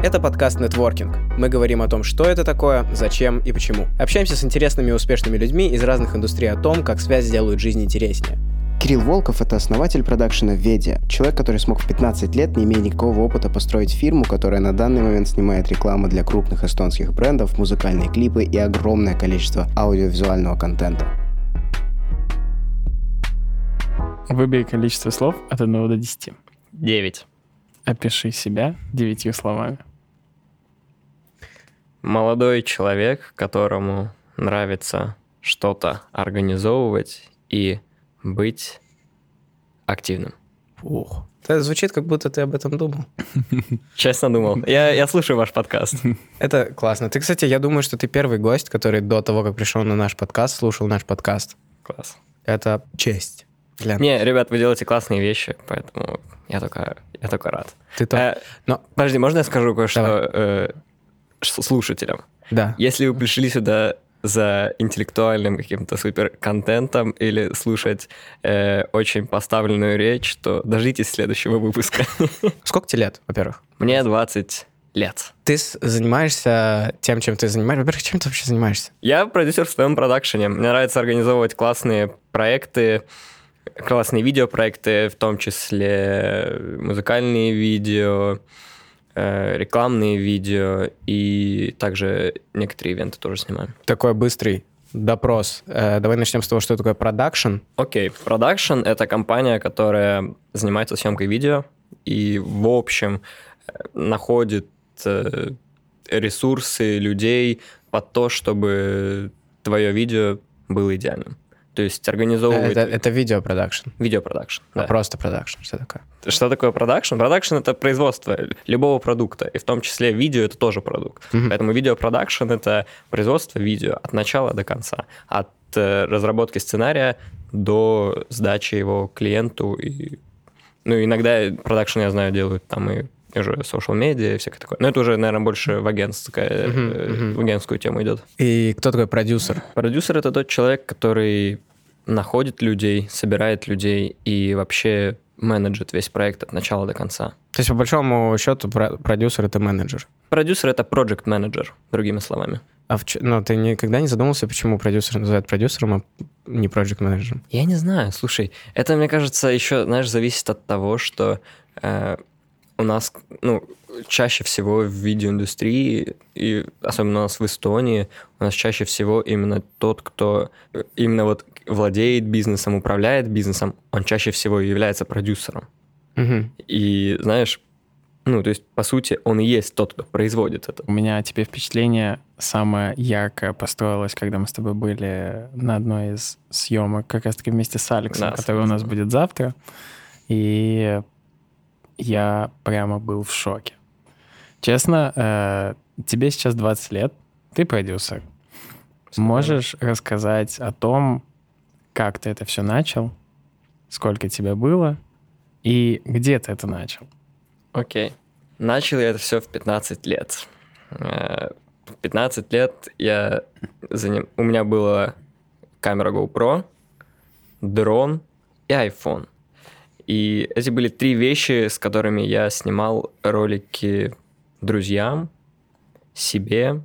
Это подкаст «Нетворкинг». Мы говорим о том, что это такое, зачем и почему. Общаемся с интересными и успешными людьми из разных индустрий о том, как связь делают жизнь интереснее. Кирилл Волков – это основатель продакшена «Ведия», человек, который смог в 15 лет, не имея никакого опыта, построить фирму, которая на данный момент снимает рекламу для крупных эстонских брендов, музыкальные клипы и огромное количество аудиовизуального контента. Выбери количество слов от 1 до 10. Девять. Опиши себя девятью словами. Молодой человек, которому нравится что-то организовывать и быть активным. Ух. Это звучит, как будто ты об этом думал. Честно думал. Я, я слушаю ваш подкаст. Это классно. Ты, кстати, я думаю, что ты первый гость, который до того, как пришел на наш подкаст, слушал наш подкаст. Класс. Это честь. Для... Не, ребят, вы делаете классные вещи, поэтому я только, я только рад. Ты то... Э, Но... Подожди, можно я скажу кое-что э, слушателям? Да. Если вы пришли сюда за интеллектуальным каким-то супер контентом или слушать э, очень поставленную речь, то дождитесь следующего выпуска. Сколько тебе лет, во-первых? Мне 20 лет. Ты занимаешься тем, чем ты занимаешься. Во-первых, чем ты вообще занимаешься? Я продюсер в своем продакшене. Мне нравится организовывать классные проекты, классные видеопроекты, в том числе музыкальные видео, рекламные видео и также некоторые ивенты тоже снимаем. Такой быстрый допрос. Э, давай начнем с того, что такое продакшн. Окей, продакшн — это компания, которая занимается съемкой видео и, в общем, э, находит э, ресурсы людей под то, чтобы твое видео было идеальным. То есть организовывать Это, это видеопродакшн. видеопродакшн. А да. просто продакшн. Что такое? Что такое продакшн? Продакшн — это производство любого продукта, и в том числе видео — это тоже продукт. Мгм. Поэтому видеопродакшн — это производство видео от начала до конца, от э, разработки сценария до сдачи его клиенту. И, ну, иногда продакшн, я знаю, делают там и уже social медиа и всякое такое. Но это уже, наверное, больше в, агентское, мгм. в агентскую тему идет. И кто такой продюсер? Продюсер — это тот человек, который находит людей, собирает людей и вообще менеджит весь проект от начала до конца. То есть, по большому счету, про- продюсер — это менеджер. Продюсер — это project менеджер другими словами. А в чё- ну, ты никогда не задумывался, почему продюсер называют продюсером, а не проект менеджером Я не знаю, слушай, это, мне кажется, еще, знаешь, зависит от того, что э, у нас, ну, чаще всего в видеоиндустрии, и особенно у нас в Эстонии, у нас чаще всего именно тот, кто э, именно вот владеет бизнесом, управляет бизнесом, он чаще всего является продюсером. Мгм. И, знаешь, ну, то есть, по сути, он и есть тот, кто производит это. У меня теперь впечатление самое яркое построилось, когда мы с тобой были на одной из съемок, как раз-таки вместе с Алексом, Да, который у нас будет завтра. И я прямо был в шоке. Честно, э, тебе сейчас 20 лет, ты продюсер. Можешь рассказать о том, как ты это все начал, сколько тебе было и где ты это начал? Окей. Начал я это все в 15 лет. Э, В 15 лет я заним... у меня была камера GoPro, дрон и iPhone. И эти были три вещи, с которыми я снимал ролики друзьям, себе,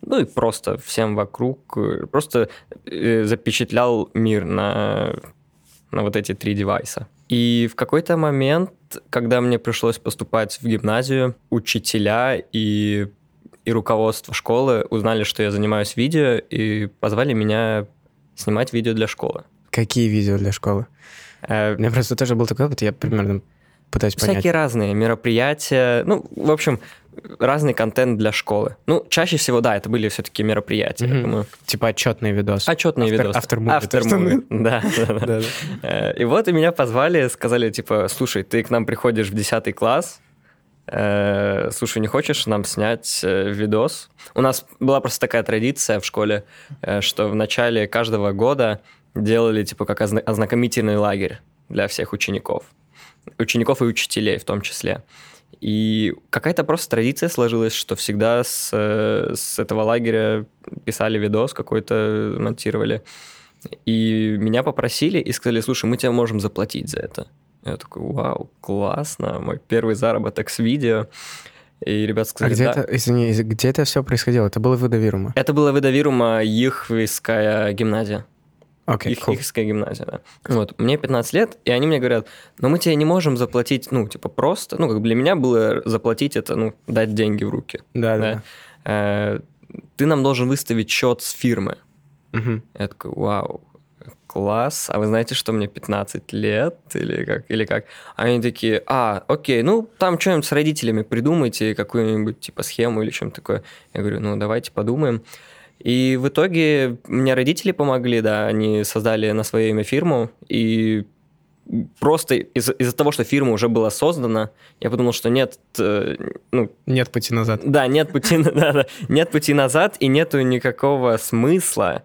ну и просто всем вокруг. Просто э, запечатлял мир на, на вот эти три девайса. И в какой-то момент, когда мне пришлось поступать в гимназию, учителя и, и руководство школы узнали, что я занимаюсь видео, и позвали меня снимать видео для школы. Какие видео для школы? Э, У меня просто тоже был такой опыт, я примерно пытаюсь понять. Всякие разные мероприятия, ну, в общем, разный контент для школы. Ну, чаще всего, да, это были все-таки мероприятия. Мгм. я думаю. Типа отчетные видосы. Отчетные Автор- видосы. что- Автор-муви, да, да, да. Да-да. Э, И вот и меня позвали, сказали, типа, слушай, ты к нам приходишь в 10 класс, э, слушай, не хочешь нам снять э, видос? У нас была просто такая традиция в школе, что в начале каждого года делали, типа, как озна- ознакомительный лагерь для всех учеников. Учеников и учителей в том числе. И какая-то просто традиция сложилась, что всегда с, с этого лагеря писали видос какой-то, монтировали. И меня попросили и сказали, слушай, мы тебе можем заплатить за это. Я такой, вау, классно, мой первый заработок с видео. И ребята А сказали, где да. это, извини, из- где это все происходило? Это было в Видовирума? Это была Видовирума Ихвийская гимназия. Окей, Их, cool. Ихская гимназия, да. Вот, мне 15 лет, и они мне говорят, но мы тебе не можем заплатить, ну, типа, просто, ну, как для меня было заплатить это, ну, дать деньги в руки. Да, да. да. Э, Ты нам должен выставить счет с фирмы. Мгм. Я такой, вау, класс, а вы знаете, что мне 15 лет или как? Или как? Они такие, а, окей, ну, там что-нибудь с родителями придумайте, какую-нибудь, типа, схему или чем-то такое. Я говорю, ну, давайте подумаем. И в итоге мне родители помогли, да, они создали на свое имя фирму, и просто из- из-за того, что фирма уже была создана, я подумал, что нет, э, ну, Нет пути назад. да, нет пути, да, да, нет пути назад, и нету никакого смысла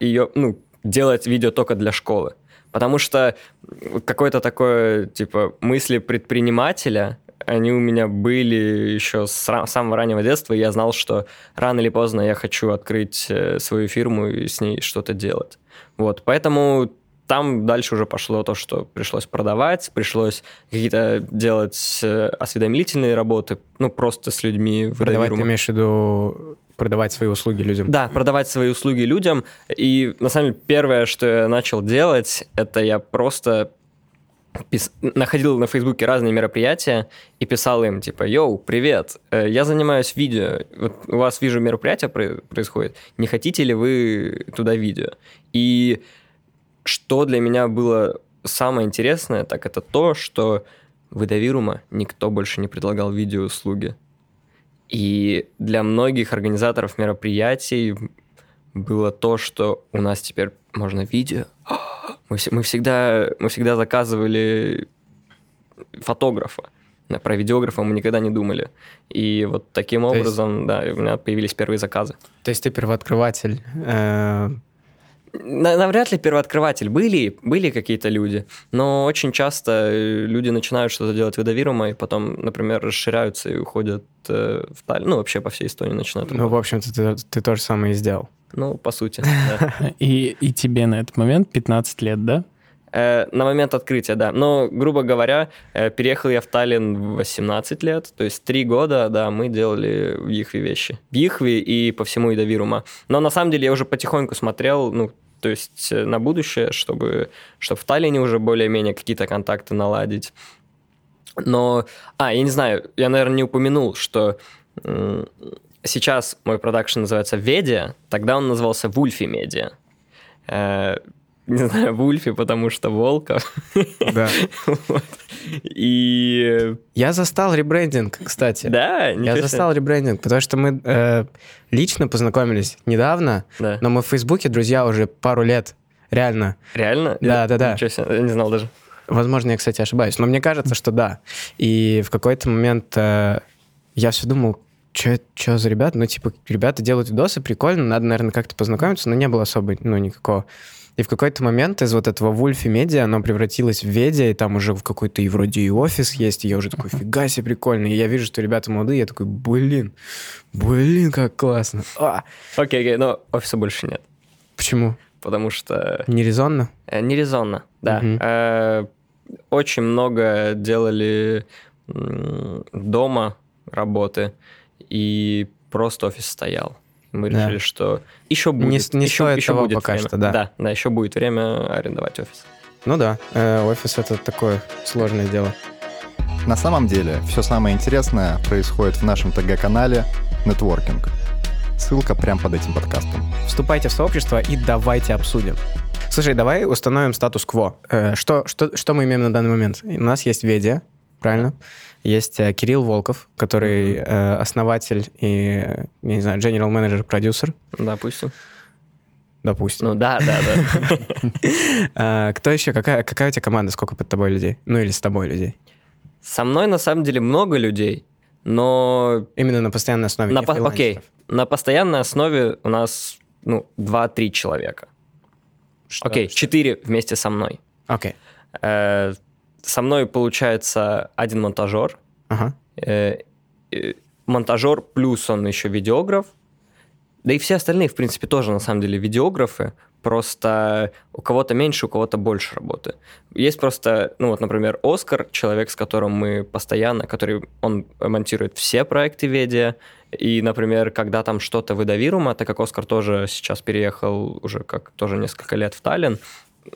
ее, ну, делать видео только для школы. Потому что какое-то такое, типа, мысли предпринимателя, они у меня были еще с ра- самого раннего детства, и я знал, что рано или поздно я хочу открыть э, свою фирму и с ней что-то делать. Вот, поэтому там дальше уже пошло то, что пришлось продавать, пришлось какие-то делать э, осведомительные работы, ну, просто с людьми. Продавать, ты имеешь в виду продавать свои услуги людям? Да, продавать свои услуги людям. И на самом деле первое, что я начал делать, это я просто пис- находил на Фейсбуке разные мероприятия и писал им, типа, йоу, привет, э, я занимаюсь видео, вот у вас, вижу, мероприятие про- происходит, не хотите ли вы туда видео? И что для меня было самое интересное, так это то, что в Идовирума никто больше не предлагал видеоуслуги. И для многих организаторов мероприятий было то, что у нас теперь можно видео. Мы, мы, всегда, мы всегда заказывали фотографа. Про видеографа мы никогда не думали. И вот таким есть- образом, да, у меня появились первые заказы. То есть ты первооткрыватель. э, Навряд ли первооткрыватель. Были, были какие-то люди, но очень часто э, люди начинают что-то делать видовирумо, и потом, например, расширяются и уходят э, в Таллин. Ну, вообще по всей Эстонии начинают. Ну, в общем-то, ты, ты то же самое и сделал. Ну, по сути, да. И, и тебе на этот момент 15 лет, да? Э, На момент открытия, да. Но, грубо говоря, э, переехал я в Таллин в 18 лет, то есть три года, да, мы делали в Ихве вещи. В Ихве и по всему Идовирума. Но на самом деле я уже потихоньку смотрел, ну, то есть э, на будущее, чтобы, чтобы в Таллине уже более-менее какие-то контакты наладить. Но, а, я не знаю, я, наверное, не упомянул, что сейчас мой продакшн называется Ведия, тогда он назывался Вульфи Медиа. Не знаю, Вульфи, потому что Волков. Да. Вот. И Я застал ребрендинг, кстати. да, Я себе. застал ребрендинг, потому что мы э, лично познакомились недавно, Да. но мы в Фейсбуке друзья уже пару лет. Реально. Реально? Да, Я- да, да. Ничего себе, я не знал даже. Возможно, я, кстати, ошибаюсь, но мне кажется, что да. И в какой-то момент э, я все думал, что за ребята? Ну, типа, ребята делают видосы, прикольно, надо, наверное, как-то познакомиться, но не было особо, ну, никакого. И в какой-то момент из вот этого Вульфи Медиа оно превратилось в Ведиа, и там уже в какой-то и вроде и офис есть, и я уже такой, фига себе, прикольно. И я вижу, что ребята молодые, я такой, блин, блин, как классно. А, Окей, окей, но офиса больше нет. почему? Потому что Нерезонно? э, нерезонно, да. Э, Очень много делали дома работы, и просто офис стоял. Мы Да. решили, что еще будет, Не- не еще, стоит еще того будет пока время. что, да. Да, да, еще будет время арендовать офис. Ну да, э, офис это такое сложное дело. На самом деле, все самое интересное происходит в нашем ТГ-канале «Нетворкинг». Ссылка прямо под этим подкастом. Вступайте в сообщество и давайте обсудим. Слушай, давай установим статус-кво. Э, Что, что, что мы имеем на данный момент? У нас есть Ведя, правильно? Есть э, Кирилл Волков, который э, основатель и, я не знаю, general менеджер продюсер Допустим. допустим. Ну да, да, да. А, Кто еще? Какая, какая у тебя команда? Сколько под тобой людей? Ну или с тобой людей? Со мной на самом деле много людей, но Именно на постоянной основе. на по- окей, на постоянной основе у нас ну 2-3 человека. Что- Окей, что- 4 вместе со мной. Окей. Э, Со мной получается один монтажер, Ага. э, э, монтажер плюс он еще видеограф, Да и все остальные, в принципе, тоже на самом деле видеографы, просто у кого-то меньше, у кого-то больше работы. Есть просто, ну вот, например, Оскар, человек, с которым мы постоянно, который, он монтирует все проекты Ведия, и, например, когда там что-то выдавирумо, так как Оскар тоже сейчас переехал уже как тоже несколько лет в Таллин,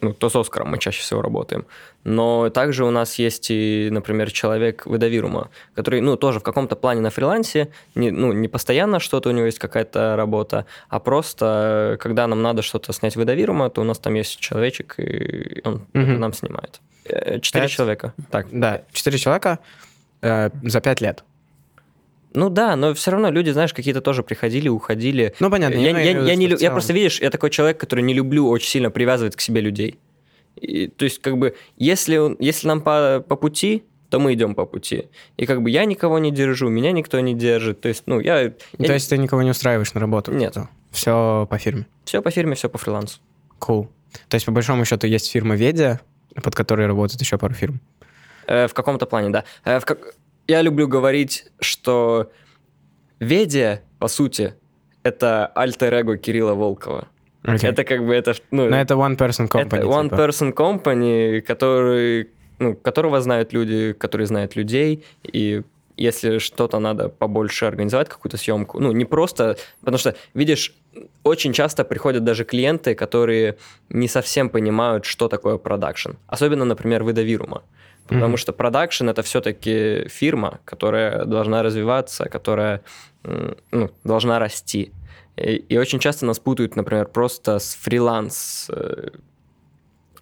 ну, то с Оскаром мы чаще всего работаем. Но также у нас есть и, например, человек выдавирума, который, ну, тоже в каком-то плане на фрилансе, не, ну, не постоянно что-то у него есть какая-то работа, а просто, когда нам надо что-то снять выдавирума, то у нас там есть человечек, и он Мгм. нам снимает. Э, Четыре человека. Так, Да, четыре человека э, за пять лет. Ну да, но все равно люди, знаешь, какие-то тоже приходили, уходили. Ну, понятно. Я, я- я не я просто, видишь, я такой человек, который не люблю очень сильно привязывать к себе людей. И, то есть, как бы, если, если нам по, по пути, то мы идем по пути. И как бы я никого не держу, меня никто не держит. То есть, ну, я... я То есть ты никого не устраиваешь на работу? Нет. Все по фирме. Все по фирме, все по фрилансу. Cool. То есть, по большому счету, есть фирма Ведя, под которой работает еще пару фирм. Э, в каком-то плане, да. Э, в как- Я люблю говорить, что Ведия, по сути, это альтер-эго Кирилла Волкова. Окей. Это как бы это... Ну, Но это one person company. Это one типа. company, который, ну, которого знают люди, которые знают людей, и если что-то надо побольше организовать, какую-то съемку, ну, не просто, потому что, видишь, очень часто приходят даже клиенты, которые не совсем понимают, что такое продакшн. Особенно, например, в Ида-Вирумаа. Потому Мгм. что продакшн это все-таки фирма, которая должна развиваться, которая ну, должна расти. И, и очень часто нас путают, например, просто с фриланс, э,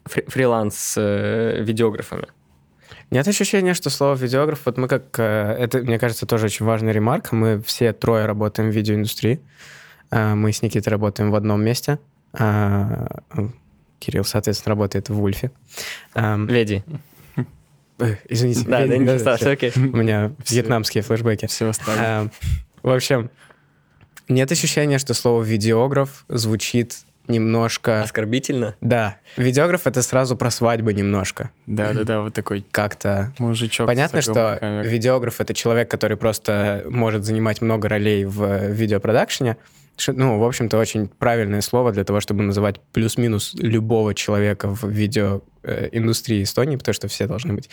фри- фриланс э, видеографами. Нет ощущения, что слово видеограф, вот мы как, э, это, мне кажется, тоже очень важная ремарка, мы все трое работаем в видеоиндустрии, мы с Никитой работаем в одном месте, Кирилл, соответственно, работает в Ульфе. Эм, Веди. э, Извините. Да, да, не всё. окей. У меня вьетнамские флешбеки. Все оставим. Эм, В общем, нет ощущения, что слово видеограф звучит немножко... Оскорбительно. Да, видеограф это сразу про свадьбы немножко. Да-да-да, вот такой Как-то мужичок. Понятно, что камерой. видеограф это человек, который просто может занимать много ролей в видеопродакшене. Ну, в общем-то, очень правильное слово для того, чтобы называть плюс-минус любого человека в видеоиндустрии Эстонии, потому что все должны быть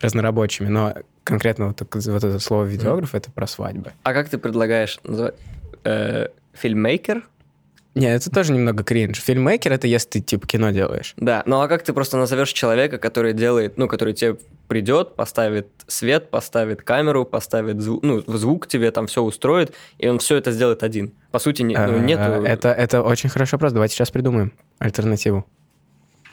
разнорабочими. Но конкретно вот, вот это слово видеограф это про свадьбы. А как ты предлагаешь называть? Э, фильммейкер? Не, это тоже немного кринж. Фильммейкер это если ты типа кино делаешь. Да, ну а как ты просто назовешь человека, который делает, ну, который тебе придет, поставит свет, поставит камеру, поставит звук, ну, звук тебе там все устроит, и он все это сделает один. По сути, не, ну, Э, нету... Это, это очень хороший вопрос. Давайте сейчас придумаем альтернативу.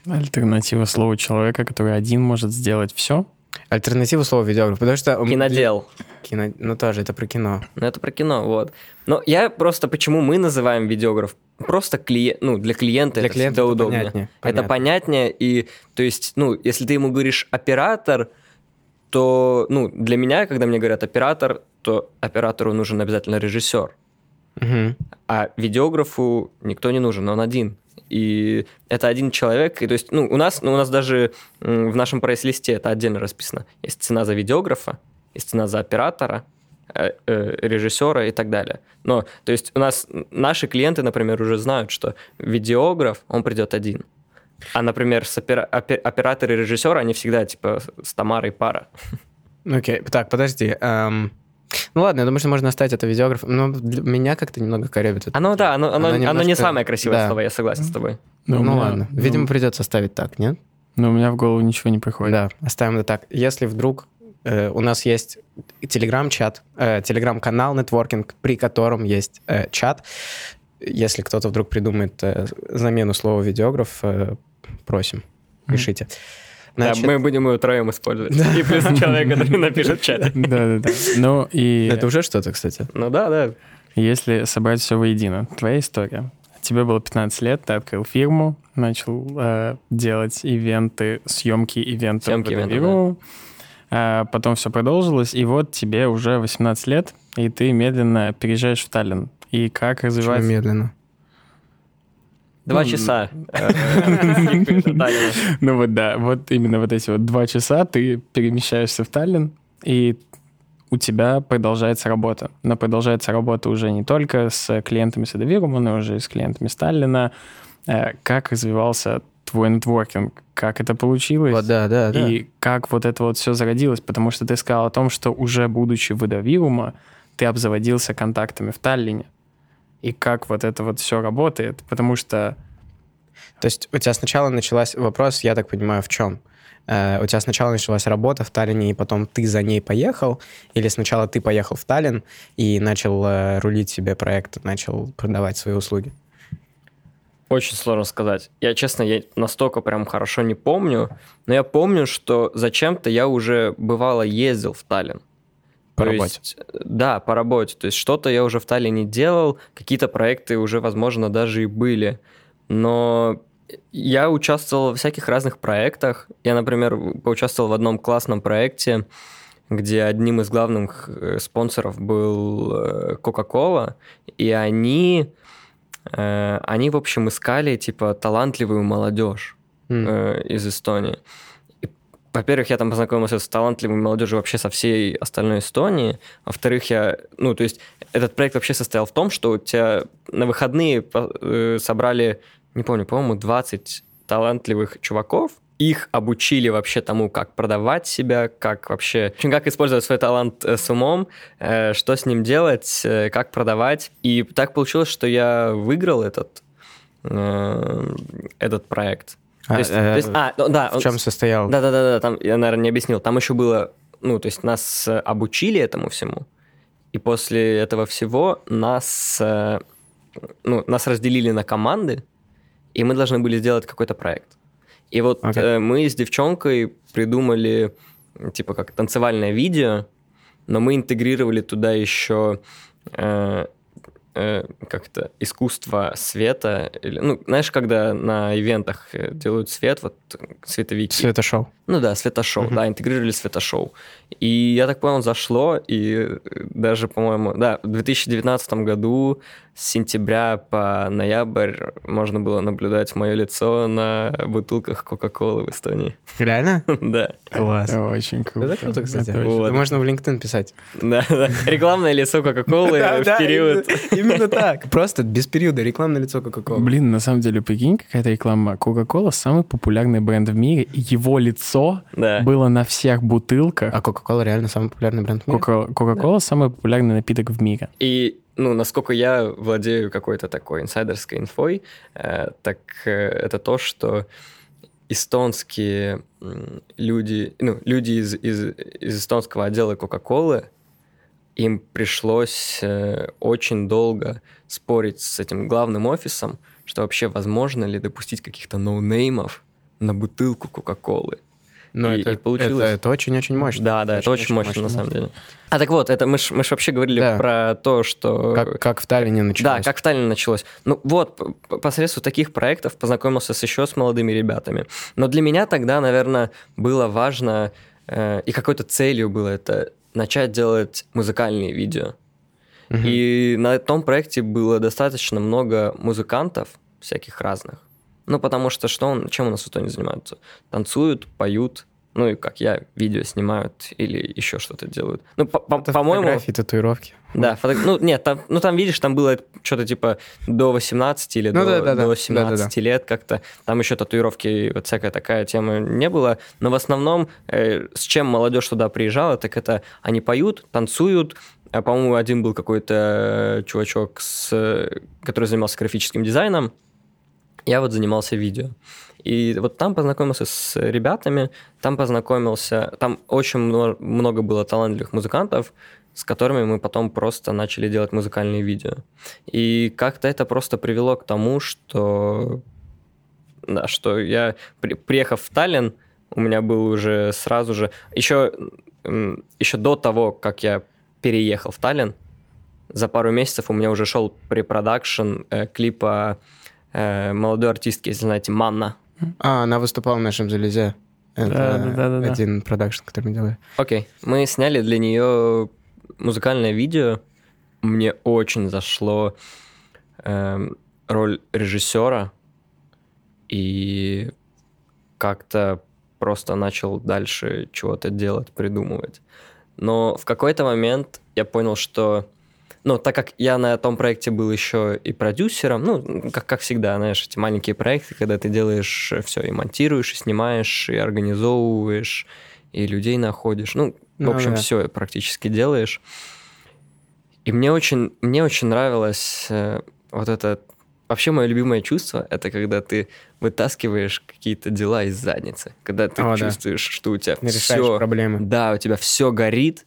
Альтернатива слову человека, который один может сделать все. Альтернативу слова видеограф, потому что... Кинодел. Кино... Ну, тоже, это про кино. Ну, это про кино, вот. Но я просто, почему мы называем видеограф? Просто клиент, ну, для клиента Для это клиента всегда это удобнее. понятнее, Это понятно. понятнее, и, то есть, ну, если ты ему говоришь оператор, то, ну, для меня, когда мне говорят оператор, то оператору нужен обязательно режиссер. Мгм. А видеографу никто не нужен, он один. И это один человек. И то есть, ну, у нас, ну, у нас даже в нашем прайс-листе это отдельно расписано. Есть цена за видеографа, есть цена за оператора, э, э, режиссера и так далее. Но, то есть, у нас наши клиенты, например, уже знают, что видеограф, он придет один. А, например, с опера- опе- оператор и режиссер, они всегда, типа, с Тамарой пара. Окей, так, подожди. эм, Ну ладно, я думаю, что можно оставить это видеографом, но для меня как-то немного коребит. это. Оно, да, оно, оно, Оно оно не немножко- самое красивое да. слово, я согласен с тобой. Ну, у меня- ладно, ну, видимо, придется оставить так, нет? Но у меня в голову ничего не приходит. Да, оставим это так. Если вдруг э, у нас есть телеграм-чат, э, телеграм-канал нетворкинг, при котором есть э, чат, если кто-то вдруг придумает э, замену слова видеограф, э, просим, пишите. Значит, да, мы будем его троем использовать. И плюс человек, который напишет в чате. Да-да-да. Ну и Это уже что-то, кстати. Ну да, да. если собрать все воедино, твоя история. Тебе было 15 лет, ты открыл фирму, начал э, делать ивенты, съемки ивентов. Съемки в. А потом все продолжилось, и вот тебе уже 18 лет, и ты медленно переезжаешь в Таллин. И как Почему развивается... медленно. Два Ну, часа. э, Таллина. Ну вот да, вот именно вот эти вот два часа ты перемещаешься в Таллин, и у тебя продолжается работа. Но продолжается работа уже не только с клиентами Садовирума, но уже и с клиентами Сталина. Э, Как развивался твой нетворкинг? Как это получилось? Вот, да, да, да. И как вот это вот все зародилось? Потому что ты сказал о том, что уже будучи в Эдовирума, ты обзаводился контактами в Таллине. И как вот это вот все работает? Потому что То есть у тебя сначала началась вопрос, я так понимаю, в чем? Э, у тебя сначала началась работа в Таллине, и потом ты за ней поехал, или сначала ты поехал в Таллин и начал э, рулить себе проект, начал продавать свои услуги? Очень сложно сказать. Я, честно, я настолько прям хорошо не помню, но я помню, что зачем-то я уже бывало ездил в Таллин. По То работе. есть, да, по работе. То есть что-то я уже в Таллине делал, какие-то проекты уже, возможно, даже и были. Но я участвовал в всяких разных проектах. Я, например, поучаствовал в одном классном проекте, где одним из главных э, спонсоров был э, Coca-Cola, и они, э, они, в общем, искали, типа, талантливую молодежь э, из Эстонии. Во-первых, я там познакомился с талантливой молодежью вообще со всей остальной Эстонии. Во-вторых, я... Ну, то есть этот проект вообще состоял в том, что у тебя на выходные э, собрали, не помню, по-моему, 20 талантливых чуваков, их обучили вообще тому, как продавать себя, как вообще, в общем, как использовать свой талант э, с умом, э, что с ним делать, как продавать. И так получилось, что я выиграл этот, этот проект. А, то есть, э, то есть- а, ну да, В он- чем состоял? да, да, да, да, там я, наверное, не объяснил. Там еще было, ну, то есть нас э, обучили этому всему, и после этого всего нас, э, ну, нас разделили на команды, и мы должны были сделать какой-то проект. И вот Окей. э, мы с девчонкой придумали, типа, как танцевальное видео, но мы интегрировали туда еще э, э, как-то искусство света. Ну, знаешь, когда на ивентах э, делают свет, вот э, световики. Светошоу. Ну да, светошоу, Мгм. да, интегрировали светошоу. И я так понял, зашло, и э, даже, по-моему, да, в 2019 году с сентября по ноябрь можно было наблюдать мое лицо на бутылках Кока-Колы в Эстонии. Реально? Да, Класс. это очень круто. Это круто, кстати. Это можно в LinkedIn писать. да, да. Рекламное лицо Кока-Колы в период. Именно, так. Просто без периода рекламное лицо Coca-Cola. Блин, на самом деле, прикинь, какая-то реклама. Coca-Cola самый популярный бренд в мире. и Его лицо Да. было на всех бутылках. А Coca-Cola реально самый популярный бренд в мире? Coca-Cola самый популярный напиток в мире. И, ну, насколько я владею какой-то такой инсайдерской инфой, э, так э, это то, что эстонские люди, ну, люди из, из, из эстонского отдела Кока-Колы, им пришлось э, очень долго спорить с этим главным офисом, что вообще возможно ли допустить каких-то ноунеймов на бутылку Кока-Колы. Ну, И- это, и получилось. это, это очень-очень мощно. Да, да, это очень мощно, на самом деле. А так вот, это мы ж, мы ж вообще говорили Да. про то, что... Как, как в Таллине началось. Да, как в Таллине началось. Ну вот, посредством таких проектов познакомился с еще с молодыми ребятами. Но для меня тогда, наверное, было важно, э, и какой-то целью было это начать делать музыкальные видео. Мгм. И на том проекте было достаточно много музыкантов всяких разных. Ну, потому что что он, чем у нас в Эстонии занимаются? Танцуют, поют, ну и как я, видео снимают или еще что-то делают. Ну, по- по- по-моему... фотографии, татуировки. Да, фото- ну нет, там, ну там видишь, там было что-то типа до 18 или Ну до, да-да-да, до 17 да-да-да. лет как-то. Там еще татуировки, вот всякая такая тема не было. Но в основном э, с чем молодежь туда приезжала, так это они поют, танцуют. А, по-моему, один был какой-то э, чувачок, с, который занимался графическим дизайном. Я вот занимался видео. И вот там познакомился с ребятами, там познакомился, там очень мно- много было талантливых музыкантов, с которыми мы потом просто начали делать музыкальные видео. И как-то это просто привело к тому, что, да, что я, при- приехав в Таллин, у меня был уже сразу же, еще, еще до того, как я переехал в Таллин, за пару месяцев у меня уже шел препродакшн э, клипа э, молодой артистки, если знаете, Манна. А, она выступала в нашем «Железе». Это Да-да-да-да-да. один продакшн, который мы делали. Окей. Мы сняли для нее музыкальное видео. Мне очень зашло эм, роль режиссера. И как-то просто начал дальше чего-то делать, придумывать. Но в какой-то момент я понял, что ну, так как я на том проекте был еще и продюсером, ну, как, как всегда, знаешь, эти маленькие проекты, когда ты делаешь все, и монтируешь, и снимаешь, и организовываешь, и людей находишь. Ну, в Ну общем, да. все практически делаешь. И мне очень, мне очень нравилось э, вот это... Вообще, мое любимое чувство — это когда ты вытаскиваешь какие-то дела из задницы. Когда ты О, да. чувствуешь, что у тебя Решаешь все... проблемы. Да, у тебя все горит,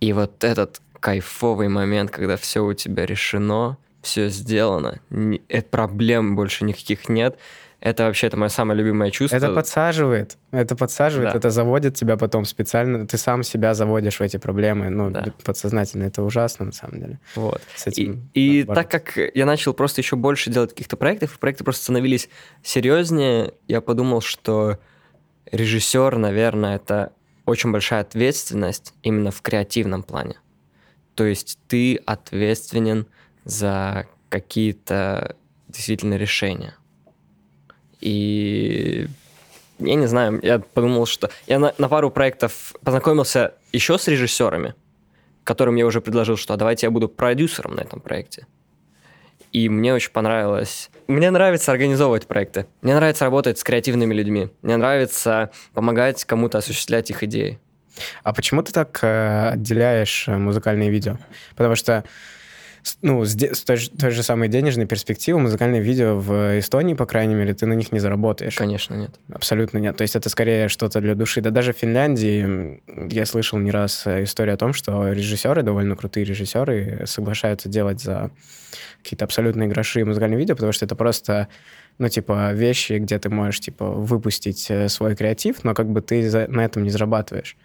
и вот этот кайфовый момент, когда все у тебя решено, все сделано, ни- э, проблем больше никаких нет, это вообще это мое самое любимое чувство. Это подсаживает. Это подсаживает, Да. это заводит тебя потом специально. Ты сам себя заводишь в эти проблемы. Ну, Да. подсознательно. Это ужасно, на самом деле. Вот. С И, этим и надо так как я начал просто еще больше делать каких-то проектов, и проекты просто становились серьезнее, я подумал, что режиссер, наверное, это очень большая ответственность именно в креативном плане. То есть ты ответственен за какие-то действительно решения. И я не знаю, я подумал, что я на, на пару проектов познакомился еще с режиссерами, которым я уже предложил, что а давайте я буду продюсером на этом проекте. И мне очень понравилось. Мне нравится организовывать проекты. Мне нравится работать с креативными людьми. Мне нравится помогать кому-то осуществлять их идеи. А почему ты так э, отделяешь э, музыкальные видео? Потому что ну, с, де- с той, же, той же самой денежной перспективы музыкальные видео в Эстонии, по крайней мере, ты на них не заработаешь. Конечно, нет. Абсолютно нет. То есть это скорее что-то для души. Да даже в Финляндии я слышал не раз э, историю о том, что режиссеры, довольно крутые режиссеры, соглашаются делать за какие-то абсолютные гроши музыкальные видео, потому что это просто, ну, типа, вещи, где ты можешь, типа, выпустить свой креатив, но как бы ты за- на этом не зарабатываешь.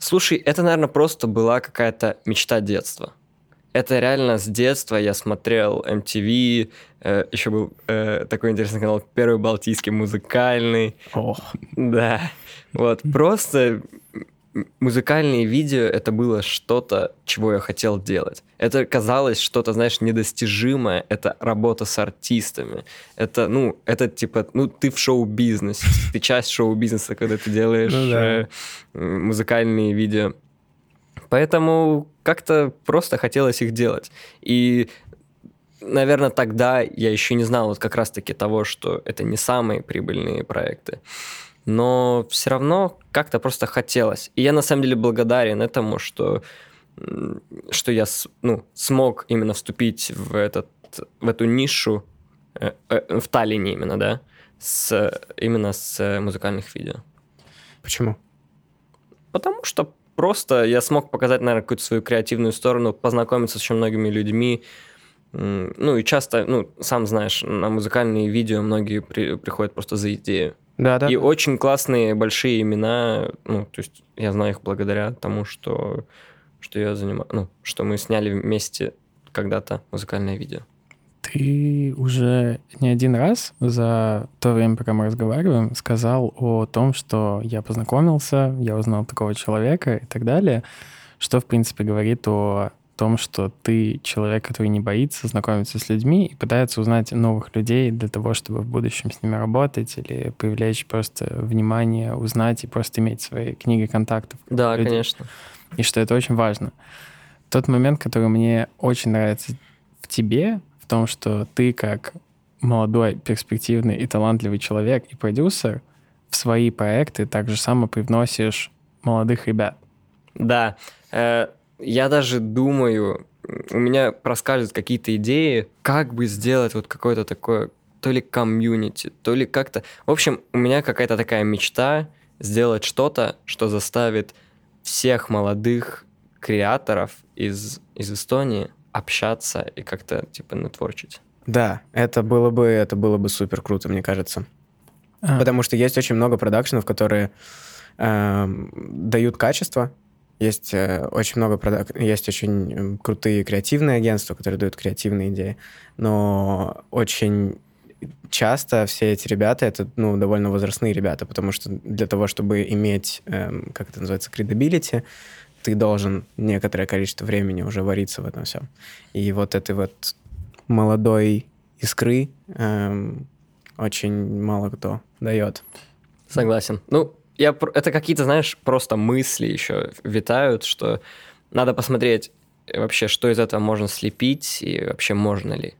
Слушай, это, наверное, просто была какая-то мечта детства. Это реально с детства я смотрел MTV, э, еще был э, такой интересный канал Первый Балтийский музыкальный. Ох. Да, вот, просто музыкальные видео это было что-то, чего я хотел делать. Это казалось что-то, знаешь, недостижимое. Это работа с артистами. Это, ну, это типа, ну, ты в шоу-бизнесе. Ты часть шоу-бизнеса, когда ты делаешь Ну да. э, музыкальные видео. Поэтому как-то просто хотелось их делать. И наверное, тогда я еще не знал вот как раз-таки того, что это не самые прибыльные проекты. Но все равно как-то просто хотелось. И я на самом деле благодарен этому, что, что я ну, смог именно вступить в, этот, в эту нишу, э, э, в Таллине именно, да, с, именно с музыкальных видео. Почему? Потому что просто я смог показать, наверное, какую-то свою креативную сторону, познакомиться с очень многими людьми. Ну и часто, ну, сам знаешь, на музыкальные видео многие при- приходят просто за идею. Да, да. И очень классные большие имена, ну, то есть я знаю их благодаря тому, что, что я занимаю, ну, что мы сняли вместе когда-то музыкальное видео. Ты уже не один раз за то время, пока мы разговариваем, сказал о том, что я познакомился, я узнал такого человека и так далее, что, в принципе, говорит о том, что ты человек, который не боится знакомиться с людьми и пытается узнать новых людей для того, чтобы в будущем с ними работать или привлечь просто внимание, узнать и просто иметь свои книги контактов. Да, людей конечно. и что это очень важно. Тот момент, который мне очень нравится в тебе, в том, что ты как молодой, перспективный и талантливый человек и продюсер в свои проекты так же само привносишь молодых ребят. Да, э, я даже думаю, у меня проскальзывают какие-то идеи, как бы сделать вот какое-то такое, то ли комьюнити, то ли как-то... В общем, у меня какая-то такая мечта сделать что-то, что заставит всех молодых креаторов из, из Эстонии общаться и как-то типа нетворчить. Да, это было бы, это было бы супер круто, мне кажется. А, Потому что есть очень много продакшенов, которые эм, дают качество. Есть э, очень много продак... есть очень крутые креативные агентства, которые дают креативные идеи. Но очень часто все эти ребята это ну довольно возрастные ребята, потому что для того, чтобы иметь, эм, как это называется, credibility, ты должен некоторое количество времени уже вариться в этом всем. И вот этой вот молодой искры эм, очень мало кто дает. Согласен. Ну, я, это какие-то, знаешь, просто мысли еще витают, что надо посмотреть э, вообще, что из этого можно слепить и вообще можно ли.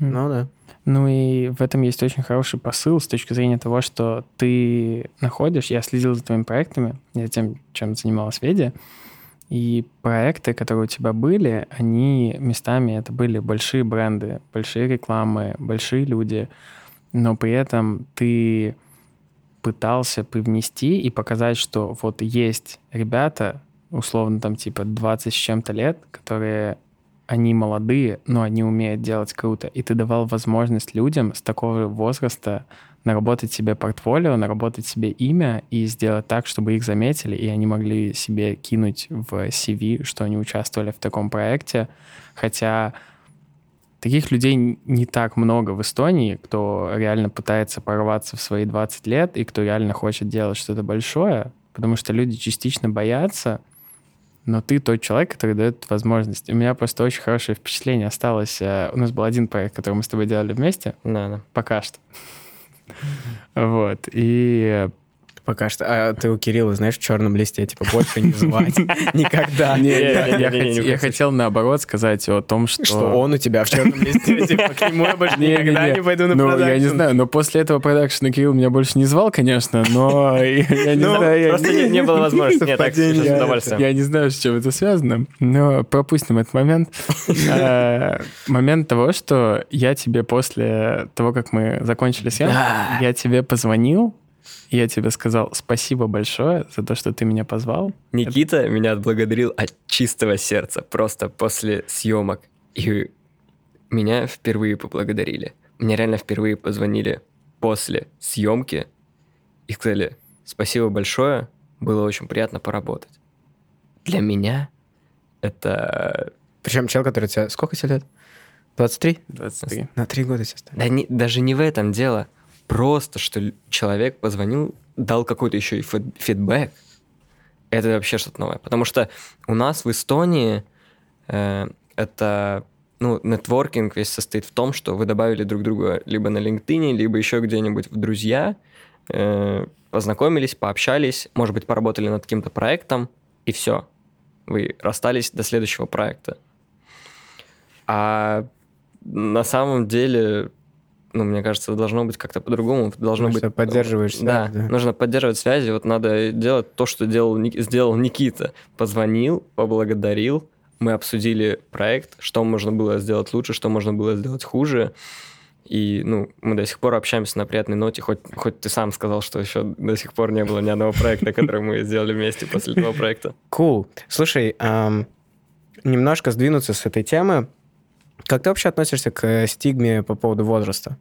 Ну да. Ну и в этом есть очень хороший посыл с точки зрения того, что ты находишь, я следил за твоими проектами, за тем, чем занималась Ведя, и проекты, которые у тебя были, они местами это были большие бренды, большие рекламы, большие люди, но при этом ты пытался привнести и показать, что вот есть ребята, условно там типа 20 с чем-то лет, которые они молодые, но они умеют делать круто. И ты давал возможность людям с такого возраста наработать себе портфолио, наработать себе имя и сделать так, чтобы их заметили, и они могли себе кинуть в CV, что они участвовали в таком проекте. Хотя таких людей не так много в Эстонии, кто реально пытается порваться в свои 20 лет и кто реально хочет делать что-то большое, потому что люди частично боятся, но ты тот человек, который дает возможность. У меня просто очень хорошее впечатление осталось. Э, у нас был один проект, который мы с тобой делали вместе. Да, да. Пока что. Вот. И Пока что. А ты у Кирилла, знаешь, в черном листе, типа, больше не звать. Никогда. Не, я, я я хотел наоборот сказать о том, что... Что он у тебя в черном листе, типа, к нему я больше никогда не пойду на Ну, я не продакшн. знаю, но после этого продакшена Кирилл меня больше не звал, конечно, но я не Ну, знаю... я Просто не, было возможности. Нет, так, с Я- удовольствием. Я не знаю, с чем это связано, но пропустим этот момент. Э, Момент того, что я тебе после того, как мы закончили съемку, я тебе позвонил, я тебе сказал спасибо большое за то, что ты меня позвал. Никита меня отблагодарил от чистого сердца, просто после съемок. И меня впервые поблагодарили. Мне реально впервые позвонили после съемки и сказали, спасибо большое, было очень приятно поработать. Для меня это... Причем чел, который тебя... Сколько тебе лет? 23? 23. На три года сейчас. Да не- даже не в этом дело. Просто, что человек позвонил, дал какой-то еще и фид- фидбэк. Это вообще что-то новое. Потому что у нас в Эстонии э, это... Ну, нетворкинг весь состоит в том, что вы добавили друг друга либо на LinkedIn, либо еще где-нибудь в друзья, э, познакомились, пообщались, может быть, поработали над каким-то проектом, и все. Вы расстались до следующего проекта. А на самом деле, ну, мне кажется, должно быть как-то по-другому. Должно Потому быть... что поддерживаешь связь, Да, да. нужно поддерживать связи. Вот надо делать то, что делал, сделал Никита. Позвонил, поблагодарил, мы обсудили проект, что можно было сделать лучше, что можно было сделать хуже. И, ну, мы до сих пор общаемся на приятной ноте, хоть, хоть ты сам сказал, что еще до сих пор не было ни одного проекта, который мы сделали вместе после этого проекта. Cool. Слушай, немножко сдвинуться с этой темы. Как ты вообще относишься к э, стигме по поводу возраста?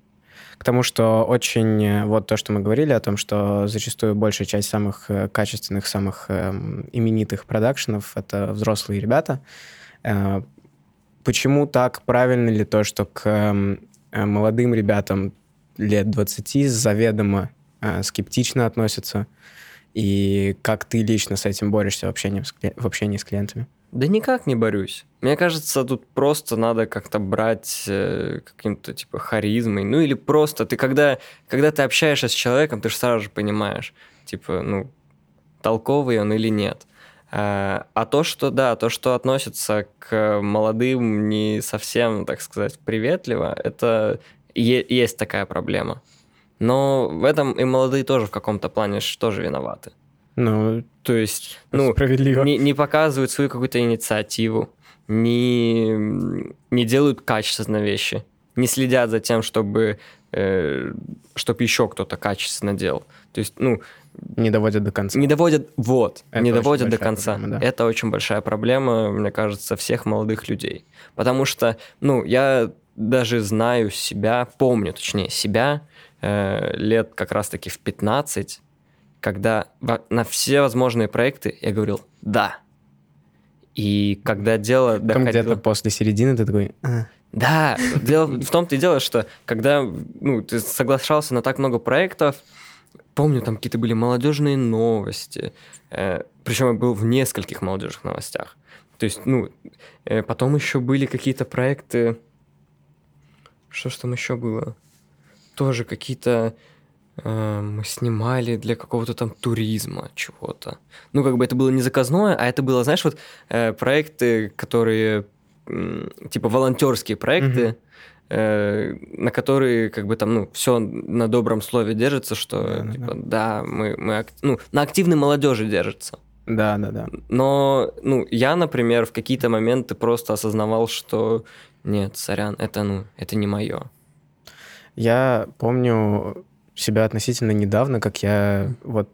К тому, что очень, э, вот то, что мы говорили о том, что зачастую большая часть самых э, качественных, самых эм, именитых продакшенов — это взрослые ребята. Э, Почему так? Правильно ли то, что к эм, э, молодым ребятам лет 20 заведомо э, скептично относятся? И как ты лично с этим борешься в общении в общении с клиентами? Да никак не борюсь. Мне кажется, тут просто надо как-то брать э, каким-то типа харизмой. Ну или просто ты когда, когда ты общаешься с человеком, ты же сразу же понимаешь, типа, ну, толковый он или нет. А, а то, что, да, то, что относится к молодым не совсем, так сказать, приветливо, это е- есть такая проблема. Но в этом и молодые тоже в каком-то плане тоже виноваты. Ну, То есть, ну, справедливо. не, не показывают свою какую-то инициативу, не, не делают качественно вещи, не следят за тем, чтобы, э, чтобы еще кто-то качественно делал. То есть, ну, Не доводят до конца. не доводят, вот, Это не доводят до конца. проблема, да. Это очень большая проблема, мне кажется, всех молодых людей. Потому что, ну, я даже знаю себя, помню, точнее, себя э, лет как раз-таки в 15, когда на все возможные проекты я говорил «да». И когда дело доходило... где-то после середины ты такой... «А, Да, дело в том-то и дело, что когда ну, ты соглашался на так много проектов, помню, там какие-то были молодежные новости, э, причем я был в нескольких молодежных новостях. То есть, ну, э, потом еще были какие-то проекты, что ж там еще было? Тоже какие-то Мы снимали для какого-то там туризма чего-то. Ну, как бы это было не заказное, а это было, знаешь, вот э, проекты, которые типа волонтерские проекты, э, на которые как бы там, ну, все на добром слове держится, что Да, да, типа, да, мы, мы ак- ну, на активной молодежи держится. Да, да, да. Но, ну, я, например, в какие-то моменты просто осознавал, что нет, сорян, это, ну, это не мое. Я помню себя относительно недавно, как я вот,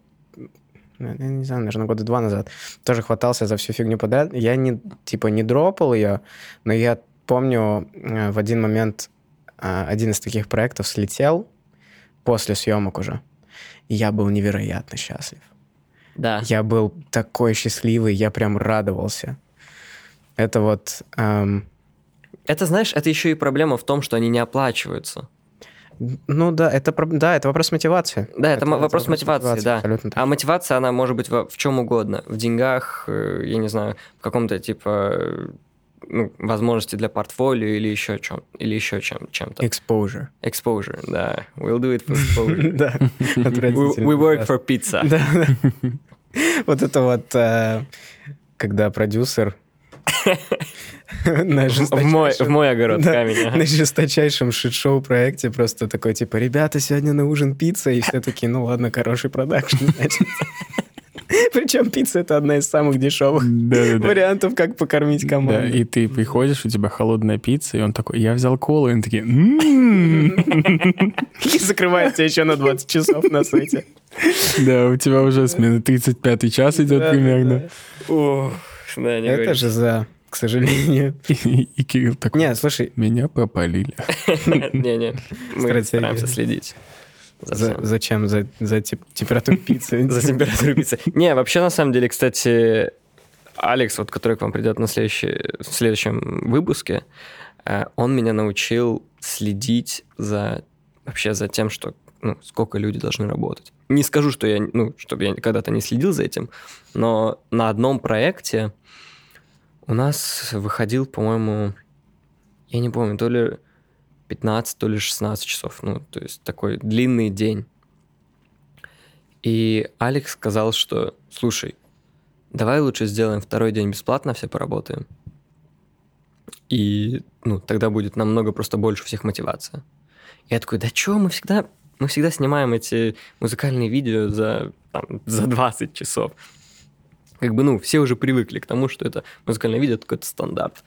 я не знаю, наверное, года два назад тоже хватался за всю фигню подряд. Я не, типа, не дропал ее, но я помню э, в один момент э, один из таких проектов слетел после съемок уже. И я был невероятно счастлив. Да. Я был такой счастливый, я прям радовался. Это вот... эм, Это, знаешь, это еще и проблема в том, что они не оплачиваются. Ну да, это, да, это вопрос мотивации. Да, это, мо- вопрос мотивации, да. Абсолютно так. А мотивация, она может быть во- в чем угодно. В деньгах, э, я не знаю, в каком-то типа э, ну, возможности для портфолио или еще чем, или еще чем, чем-то. Exposure. Exposure, да. We'll do it for exposure. Да, We, work for pizza. Вот это вот, э, когда продюсер на В мой, в мой огород Да, камень. ага. на жесточайшем shit show проекте просто такой, типа, ребята, сегодня на ужин пицца, и все такие, ну ладно, хороший продакшн, значит. Причем пицца — это одна из самых дешевых Да-да-да. вариантов, как покормить Да, команду. и ты приходишь, у тебя холодная пицца, и он такой, я взял колу, и он такие, «М-м-м». И закрывает тебя еще на 20 часов на сете. да, у тебя уже смена 35 час идет Да, примерно. да, да, Это же за, к сожалению. И, и Кирилл такой, Не, слушай, меня пропалили. Не-не, мы стараемся следить. за зачем? За, за теп- температуру пиццы? За температурой пиццы. Не, вообще, на самом деле, кстати, Алекс, вот, который к вам придет на следующий, в следующем выпуске, э, он меня научил следить за вообще за тем, что ну, сколько люди должны работать. Не скажу, что я, ну, чтобы я когда-то не следил за этим, но на одном проекте у нас выходил, по-моему, я не помню, то ли 15, то ли 16 часов. Ну, то есть такой длинный день. И Алекс сказал, что, слушай, давай лучше сделаем второй день бесплатно, все поработаем. И, ну, тогда будет намного просто больше всех мотивация. Я такой, да чё, мы всегда, мы всегда снимаем эти музыкальные видео за, там, за 20 часов. Как бы, ну, все уже привыкли к тому, что это музыкальное видео, это какой-то стандарт.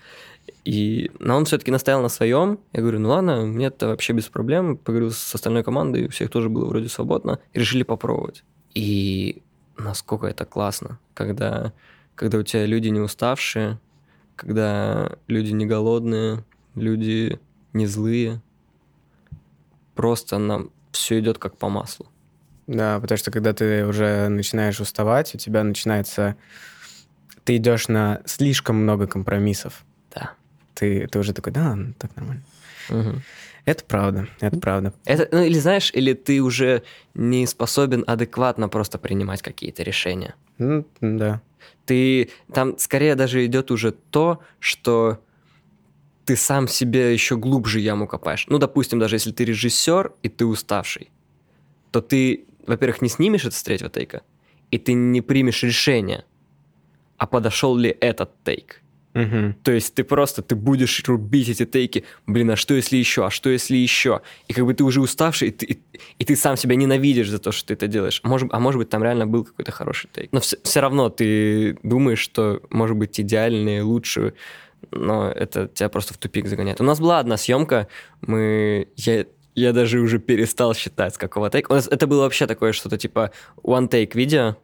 И, но он все-таки настоял на своем. Я говорю, ну ладно, мне это вообще без проблем. Поговорил с остальной командой, у всех тоже было вроде свободно. И решили попробовать. И насколько это классно, когда, когда у тебя люди не уставшие, когда люди не голодные, люди не злые. Просто нам все идет как по маслу. Да, потому что когда ты уже начинаешь уставать, у тебя начинается... Ты идешь на слишком много компромиссов. Да. Ты, ты уже такой, да, ну, так нормально. Мгм. Это правда, это правда. Это, ну, или знаешь, или ты уже не способен адекватно просто принимать какие-то решения. Ну, да. Ты там скорее даже идет уже то, что ты сам себе еще глубже яму копаешь. Ну, допустим, даже если ты режиссер и ты уставший, то ты, во-первых, не снимешь это с третьего тейка, и ты не примешь решение, а подошел ли этот тейк. Мгм. То есть ты просто, ты будешь рубить эти тейки, блин, а что если еще, а что если еще? И как бы ты уже уставший, и ты, и, и ты сам себя ненавидишь за то, что ты это делаешь. Может, а может быть, там реально был какой-то хороший тейк. Но все, равно ты думаешь, что может быть идеальный, лучше, но это тебя просто в тупик загоняет. У нас была одна съемка, мы... Я, я даже уже перестал считать, с какого тейка. У нас это было вообще такое что-то типа one take видео,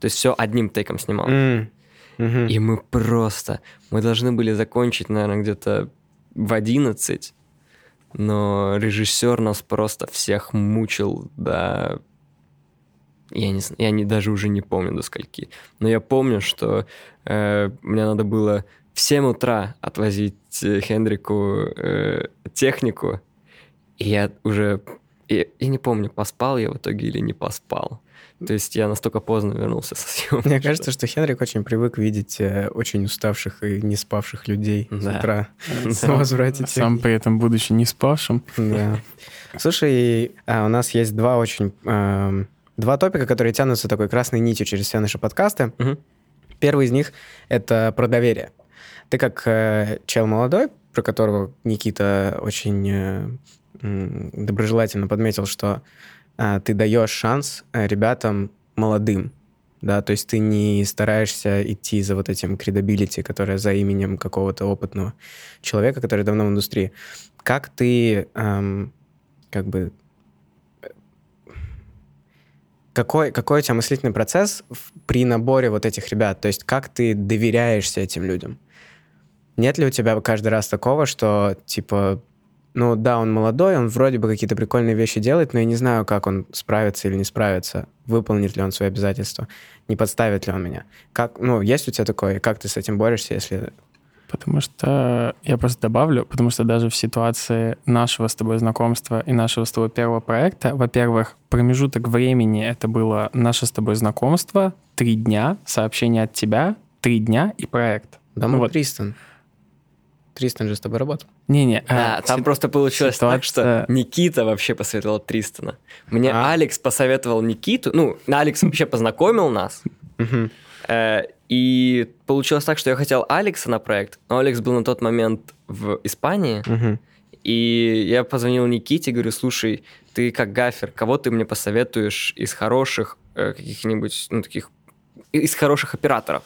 то есть все одним тейком снимал. М. Мгм. И мы просто... Мы должны были закончить, наверное, где-то в 11, но режиссер нас просто всех мучил до... Я, не, зн- я не, даже уже не помню до скольки. Но я помню, что э, мне надо было в 7 утра отвозить э, Хендрику э, технику, и я уже И, и не помню, поспал я в итоге или не поспал. То есть я настолько поздно вернулся со съемок. Мне кажется, что Хенрик очень привык видеть э, очень уставших и не спавших людей с Да. утра на Сам- возврате тех Сам при этом, будучи не спавшим. Да. Слушай, а, у нас есть два очень... эм, два топика, которые тянутся такой красной нитью через все наши подкасты. Мгм. Первый из них — это про доверие. Ты как э, чел молодой, про которого Никита очень э, доброжелательно подметил, что а, ты даешь шанс э, ребятам молодым, да, то есть ты не стараешься идти за вот этим credibility, которое за именем какого-то опытного человека, который давно в индустрии. Как ты, эм, как бы, э, какой, какой у тебя мыслительный процесс в- при наборе вот этих ребят? То есть как ты доверяешься этим людям? Нет ли у тебя каждый раз такого, что, типа, ну да, он молодой, он вроде бы какие-то прикольные вещи делает, но я не знаю, как он справится или не справится, выполнит ли он свои обязательства, не подставит ли он меня. Как, ну, есть у тебя такое, как ты с этим борешься, если... Потому что, я просто добавлю, потому что даже в ситуации нашего с тобой знакомства и нашего с тобой первого проекта, во-первых, промежуток времени это было наше с тобой знакомство, три дня, сообщение от тебя, три дня и проект. Да, Ну мы вот. Тристан. Тристан же с тобой работал. Не-не, Да, а, там си- просто получилось так, что ситуация- Никита вообще посоветовал Тристона. Мне А. Алекс посоветовал Никиту, ну, Алекс вообще познакомил нас. Э, И получилось так, что я хотел Алекса на проект, но Алекс был на тот момент в Испании, и я позвонил Никите, говорю, слушай, ты как гафер, кого ты мне посоветуешь из хороших э, каких-нибудь, ну, таких, из хороших операторов?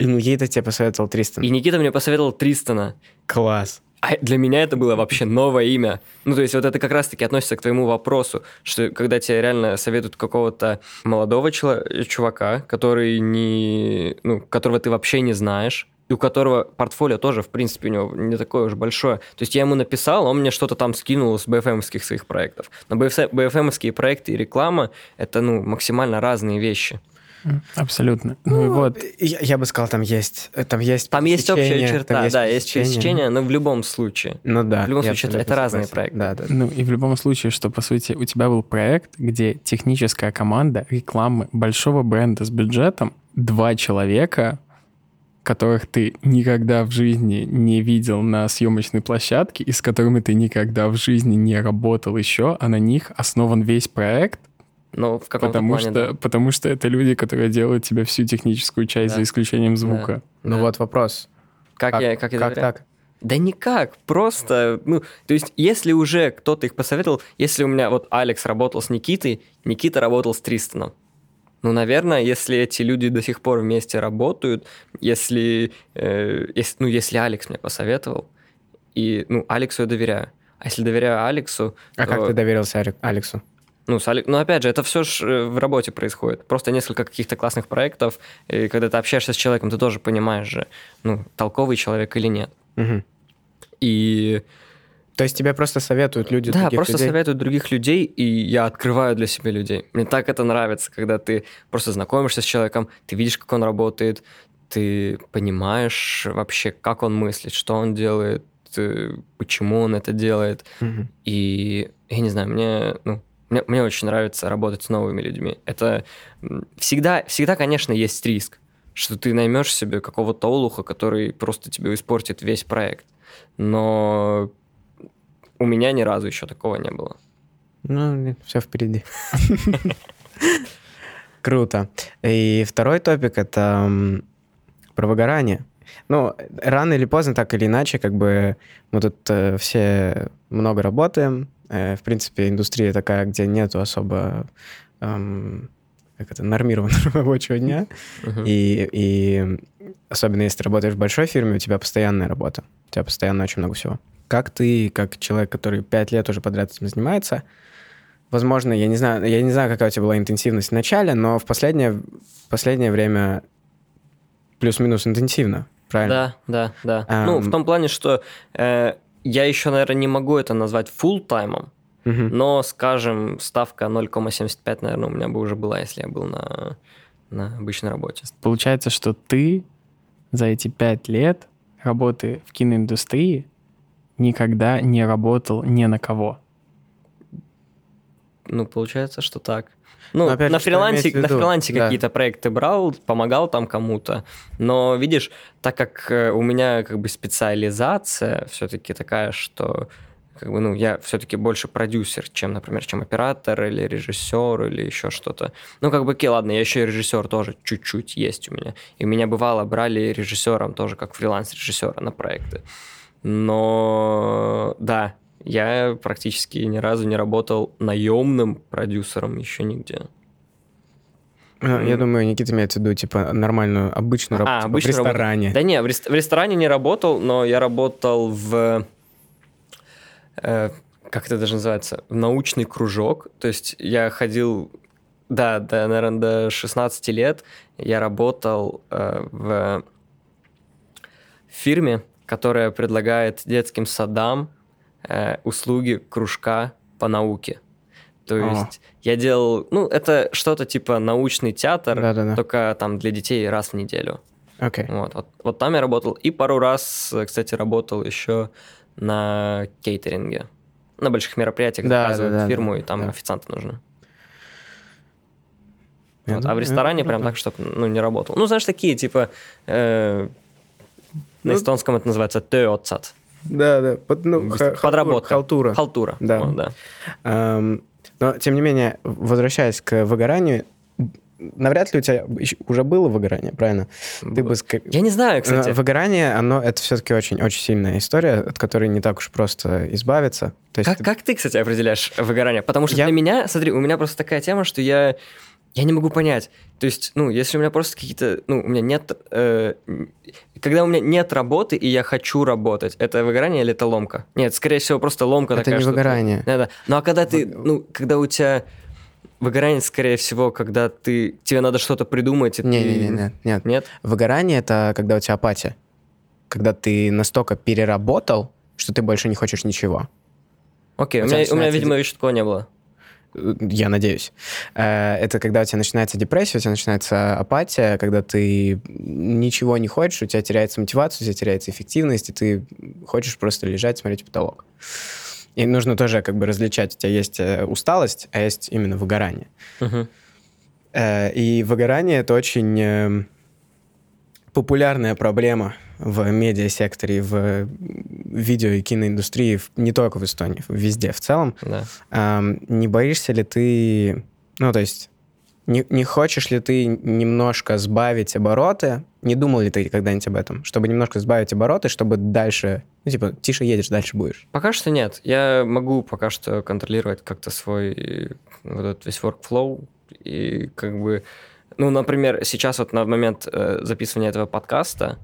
И Никита тебе посоветовал Тристан. И Никита мне посоветовал Тристона. Класс. А для меня это было вообще новое имя. Ну, то есть вот это как раз-таки относится к твоему вопросу, что когда тебе реально советуют какого-то молодого чувака, который не... Ну, которого ты вообще не знаешь, и у которого портфолио тоже, в принципе, у него не такое уж большое. То есть я ему написал, он мне что-то там скинул с BFM-овских своих проектов. Но BFM-овские проекты и реклама — это, ну, максимально разные вещи. Абсолютно. Ну, и вот, Я, я бы сказал, там есть... Там есть Там есть общая черта, там есть да, есть пересечение. но в любом случае. Ну да. В любом случае, это- это разные проекты. Да, да. ну и в любом случае, что, по сути, у тебя был проект, где техническая команда рекламы большого бренда с бюджетом, два человека, которых ты никогда в жизни не видел на съемочной площадке и с которыми ты никогда в жизни не работал еще, а на них основан весь проект, Но в каком-то потому, плане, что, да. потому что это люди, которые делают тебе всю техническую часть Да. за исключением звука. Ну Да. вот вопрос. Как, я, как я как доверяю? так? Да никак, просто, ну, то есть, если уже кто-то их посоветовал, если у меня вот Алекс работал с Никитой, Никита работал с Тристаном. Ну, наверное, если эти люди до сих пор вместе работают, если, э, ес- ну, если Алекс мне посоветовал, и, ну, Алексу я доверяю. А если доверяю Алексу, А то- как ты доверился Алексу? Ну, с ну, опять же, это все ж э, в работе происходит. Просто несколько каких-то классных проектов, и когда ты общаешься с человеком, ты тоже понимаешь же, ну, толковый человек или нет. Мгм. И То есть тебе просто советуют люди да, других просто людей? советуют других людей, и я открываю для себя людей. Мне так это нравится, когда ты просто знакомишься с человеком, ты видишь, как он работает, ты понимаешь вообще, как он мыслит, что он делает, э, почему он это делает. Мгм. И я не знаю, мне, ну, мне, мне очень нравится работать с новыми людьми. Это всегда, всегда, конечно, есть риск, что ты наймешь себе какого-то олуха, который просто тебе испортит весь проект. Но у меня ни разу еще такого не было. Ну, все впереди. Круто. И второй топик — это про выгорание. Ну, рано или поздно, так или иначе, как бы мы тут э, все много работаем. Э, в принципе, индустрия такая, где нету особо эм, как это, нормированного рабочего дня. Мгм. И, и особенно если ты работаешь в большой фирме, у тебя постоянная работа. У тебя постоянно очень много всего. Как ты, как человек, который пять лет уже подряд этим занимается, возможно, я не знаю, я не знаю, какая у тебя была интенсивность в начале, но в последнее, в последнее время плюс-минус интенсивно, правильно? Да, да, да. Ну, в том плане, что э, я еще, наверное, не могу это назвать full таймом Мгм. но, скажем, ставка 0,75, наверное, у меня бы уже была, если я был на, на обычной работе. Получается, что ты за эти пять лет работы в киноиндустрии никогда не работал ни на кого. ну, получается, что так. Ну, Но опять на фрилансе, на фрилансе Да. какие-то проекты брал, помогал там кому-то. Но, видишь, так как э, у меня как бы специализация все-таки такая, что как бы, ну, я все-таки больше продюсер, чем, например, чем оператор или режиссер или еще что-то. Ну, как бы, окей, ладно, я еще и режиссер тоже чуть-чуть есть у меня. И меня бывало брали режиссером тоже как фриланс-режиссера на проекты. Но да, я практически ни разу не работал наемным продюсером еще нигде. Ну, Я думаю, Никита имеет в виду, типа, нормальную, обычную работу, А, типа, в обычную работу. ресторане. Да не, в, рес- в ресторане не работал, но я работал в... э, как это даже называется? В научный кружок. То есть я ходил... Да, да, наверное, до 16 лет я работал э, в фирме, которая предлагает детским садам э, услуги кружка по науке. То О. есть я делал... Ну, это что-то типа научный театр, Да-да-да. только там для детей раз в неделю. Окей. Вот, вот, вот там я работал. И пару раз, э, кстати, работал еще на кейтеринге. На больших мероприятиях Да, заказывают да, да, фирму, да, и там да. официанты нужны. Я Вот, а в ресторане это прям круто. так, чтобы ну, не работал. Ну, знаешь, такие, типа... э, на Ну, эстонском это называется теоцат. Да, да. Под, ну, Подработка. Халтура. Халтура. Да. Вот, да. Эм, но, тем не менее, возвращаясь к выгоранию, навряд ли у тебя уже было выгорание, правильно? Ты бы... Я не знаю, кстати. Выгорание, оно это все-таки очень-очень сильная история, от которой не так уж просто избавиться. То есть Как, как ты, кстати, определяешь выгорание? Потому что Я- для меня, смотри, у меня просто такая тема, что я, я не могу понять. То есть, ну, если у меня просто какие-то, ну, у меня нет, э, когда у меня нет работы и я хочу работать, это выгорание или это ломка? Нет, скорее всего, просто ломка Это такая. не что ты- выгорание. Да, да. Ну, а когда ты, ну, когда у тебя выгорание, скорее всего, когда ты, тебе надо что-то придумать, и ты- Не-не-не, нет. Нет? Выгорание это когда у тебя апатия. Когда ты настолько переработал, что ты больше не хочешь ничего. Окей, У у меня, у меня, видимо, еще такого не было. Я надеюсь. Э, Это когда у тебя начинается депрессия, у тебя начинается апатия, когда ты ничего не хочешь, у тебя теряется мотивация, у тебя теряется эффективность, и ты хочешь просто лежать, смотреть в потолок. И нужно тоже как бы различать. У тебя есть э, усталость, а есть именно выгорание. Э, И выгорание это очень э, популярная проблема в медиасекторе, в видео и киноиндустрии, не только в Эстонии, везде в целом. Да. Не боишься ли ты, ну, то есть, не, не хочешь ли ты немножко сбавить обороты? Не думал ли ты когда-нибудь об этом? Чтобы немножко сбавить обороты, чтобы дальше, ну, типа, тише едешь, дальше будешь. Пока что нет. Я могу пока что контролировать как-то свой э, вот этот весь workflow. И как бы, ну, например, сейчас вот на момент э, записывания этого подкаста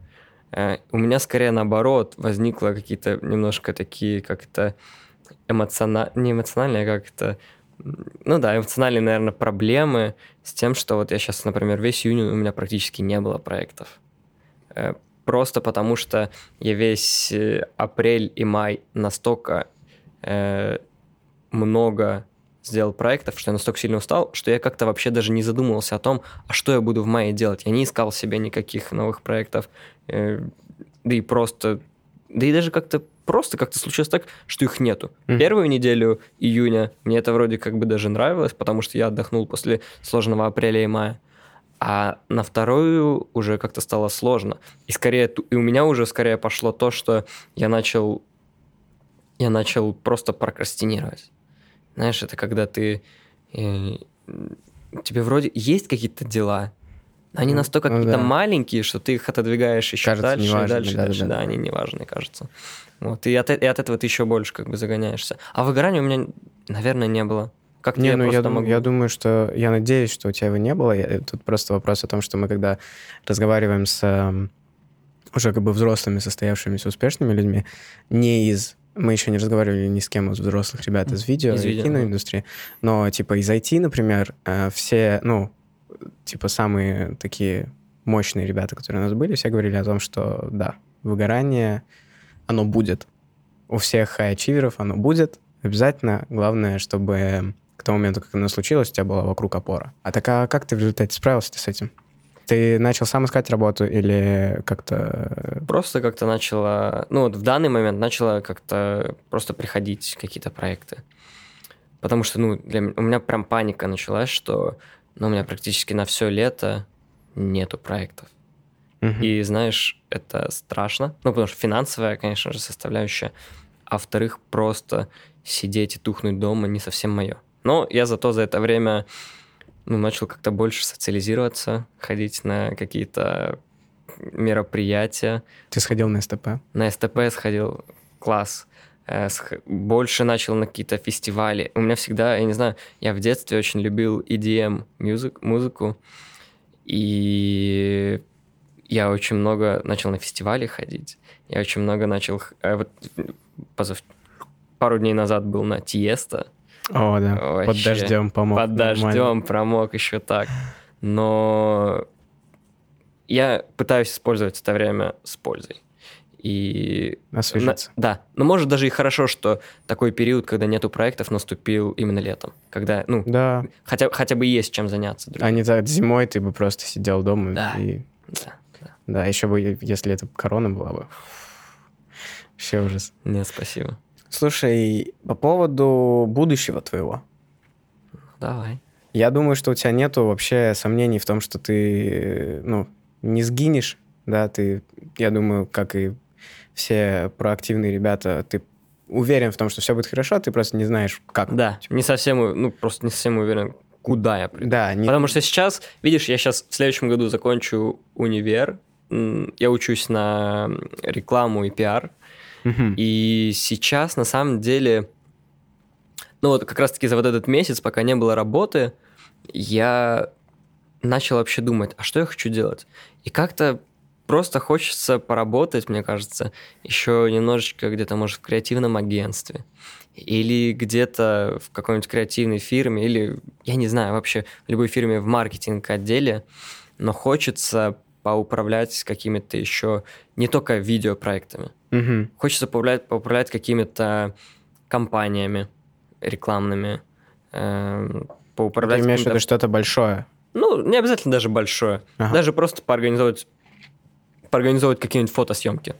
у меня скорее наоборот возникло какие-то немножко такие, как это эмоциональные, не эмоциональные, а как это, м, ну да, эмоциональные, наверное, проблемы с тем, что вот я сейчас, например, весь июнь у меня практически не было проектов. Э, Просто потому что я весь э, апрель и май настолько э, много сделал проектов, что я настолько сильно устал, что я как-то вообще даже не задумывался о том, а что я буду в мае делать. Я не искал себе никаких новых проектов, э, да и просто, да и даже как-то просто как-то случилось так, что их нету. Мгм. Первую неделю июня мне это вроде как бы даже нравилось, потому что я отдохнул после сложного апреля и мая. А на вторую уже как-то стало сложно. И скорее, и у меня уже скорее пошло то, что я начал, я начал просто прокрастинировать. Знаешь, это когда ты, э, тебе вроде есть какие-то дела, но они Ну, настолько ну какие-то да. маленькие, что ты их отодвигаешь еще Кажется дальше, и неважными, дальше, и да-да-да. дальше. Да, они неважные, кажется. Вот. И от, э- и от этого ты еще больше как бы загоняешься. А выгорания у меня, наверное, не было. Как Не, я ну я, дум- могу... я думаю, что я надеюсь, что у тебя его не было. Я- Тут просто вопрос о том, что мы когда разговариваем с эм, уже как бы взрослыми, состоявшимися успешными людьми, не из мы еще не разговаривали ни с кем из взрослых ребят из видео Из и видео, киноиндустрии, но типа из IT, например, э, все, ну, типа самые такие мощные ребята, которые у нас были, все говорили о том, что да, выгорание, оно будет. У всех high-ачиверов оно будет обязательно. Главное, чтобы к тому моменту, как оно случилось, у тебя была вокруг опора. А так а как ты в результате справился с этим? Ты начал сам искать работу или как-то... Просто как-то начало, ну вот в данный момент начало как-то просто приходить какие-то проекты. Потому что, ну, для у меня прям паника началась, что ну, у меня практически на все лето нету проектов. Мгм. И знаешь, это страшно. Ну, потому что финансовая, конечно же, составляющая. А во-вторых, просто сидеть и тухнуть дома не совсем мое. Но я зато за это время ну, начал как-то больше социализироваться, ходить на какие-то мероприятия. Ты сходил на СТП? На СТП сходил, класс. Э, Больше начал на какие-то фестивали. У меня всегда, я не знаю, я в детстве очень любил EDM музык, музыку. И я очень много начал на фестивали ходить. Я очень много начал... э, Вот позав- пару дней назад был на Тиеста. О, да. Под Вообще. дождем помог. Под Нормально. дождем промок еще так. Но я пытаюсь использовать это время с пользой. И Освежиться. на- да, но может даже и хорошо, что такой период, когда нету проектов, наступил именно летом, когда, ну, Да. хотя, хотя бы есть чем заняться. А не так зимой ты бы просто сидел дома Да. и... Да, да. Да, еще бы, если это корона была бы. Вообще ужас. Нет, спасибо. Слушай, по поводу будущего твоего. Давай. Я думаю, что у тебя нету вообще сомнений в том, что ты, ну, не сгинешь, да, ты, я думаю, как и все проактивные ребята, ты уверен в том, что все будет хорошо, ты просто не знаешь, как. Да, не совсем, ну, просто не совсем уверен, куда я приду. Да, не- Потому что сейчас, видишь, я сейчас в следующем году закончу универ, я учусь на рекламу и пиар, И сейчас, на самом деле, ну вот как раз-таки за вот этот месяц, пока не было работы, я начал вообще думать, а что я хочу делать? И как-то просто хочется поработать, мне кажется, еще немножечко где-то, может, в креативном агентстве. Или где-то в какой-нибудь креативной фирме, или, я не знаю, вообще в любой фирме в маркетинг-отделе, но хочется поуправлять какими-то еще не только видеопроектами. Мгм. Хочется поуправлять, поуправлять какими-то компаниями рекламными, Ты поуправлять имеешь в виду что-то большое? ну, не обязательно даже большое. Ага. Даже просто поорганизовать, поорганизовать какие-нибудь фотосъемки.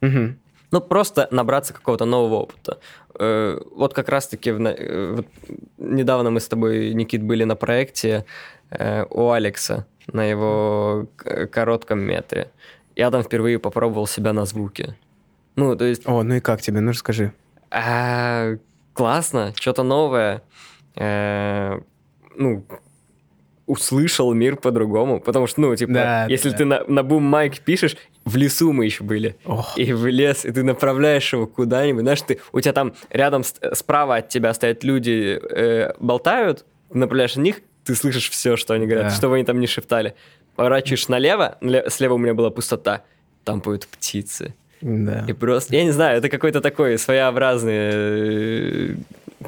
Мгм. Ну, просто набраться какого-то нового опыта. Э, Вот как раз-таки в э, вот недавно мы с тобой, Никит, были на проекте э, у Алекса на его коротком метре. Я там впервые попробовал себя на звуке. Ну, то есть О, ну и как тебе? Ну расскажи. а, классно, что-то новое. Э, ну, услышал мир по-другому. Потому что, ну, типа, Да, если да. ты на, на бум майк пишешь, в лесу мы еще были. Ох. И в лес, и ты направляешь его куда-нибудь. Знаешь, ты, у тебя там рядом, справа от тебя стоят люди, э, болтают, направляешь на них, ты слышишь все, что они говорят, Да. что бы они там не шептали. Поворачиваешь налево, нале- слева у меня была пустота, там поют птицы. Да. И просто, я не знаю, это какой-то такой своеобразный э,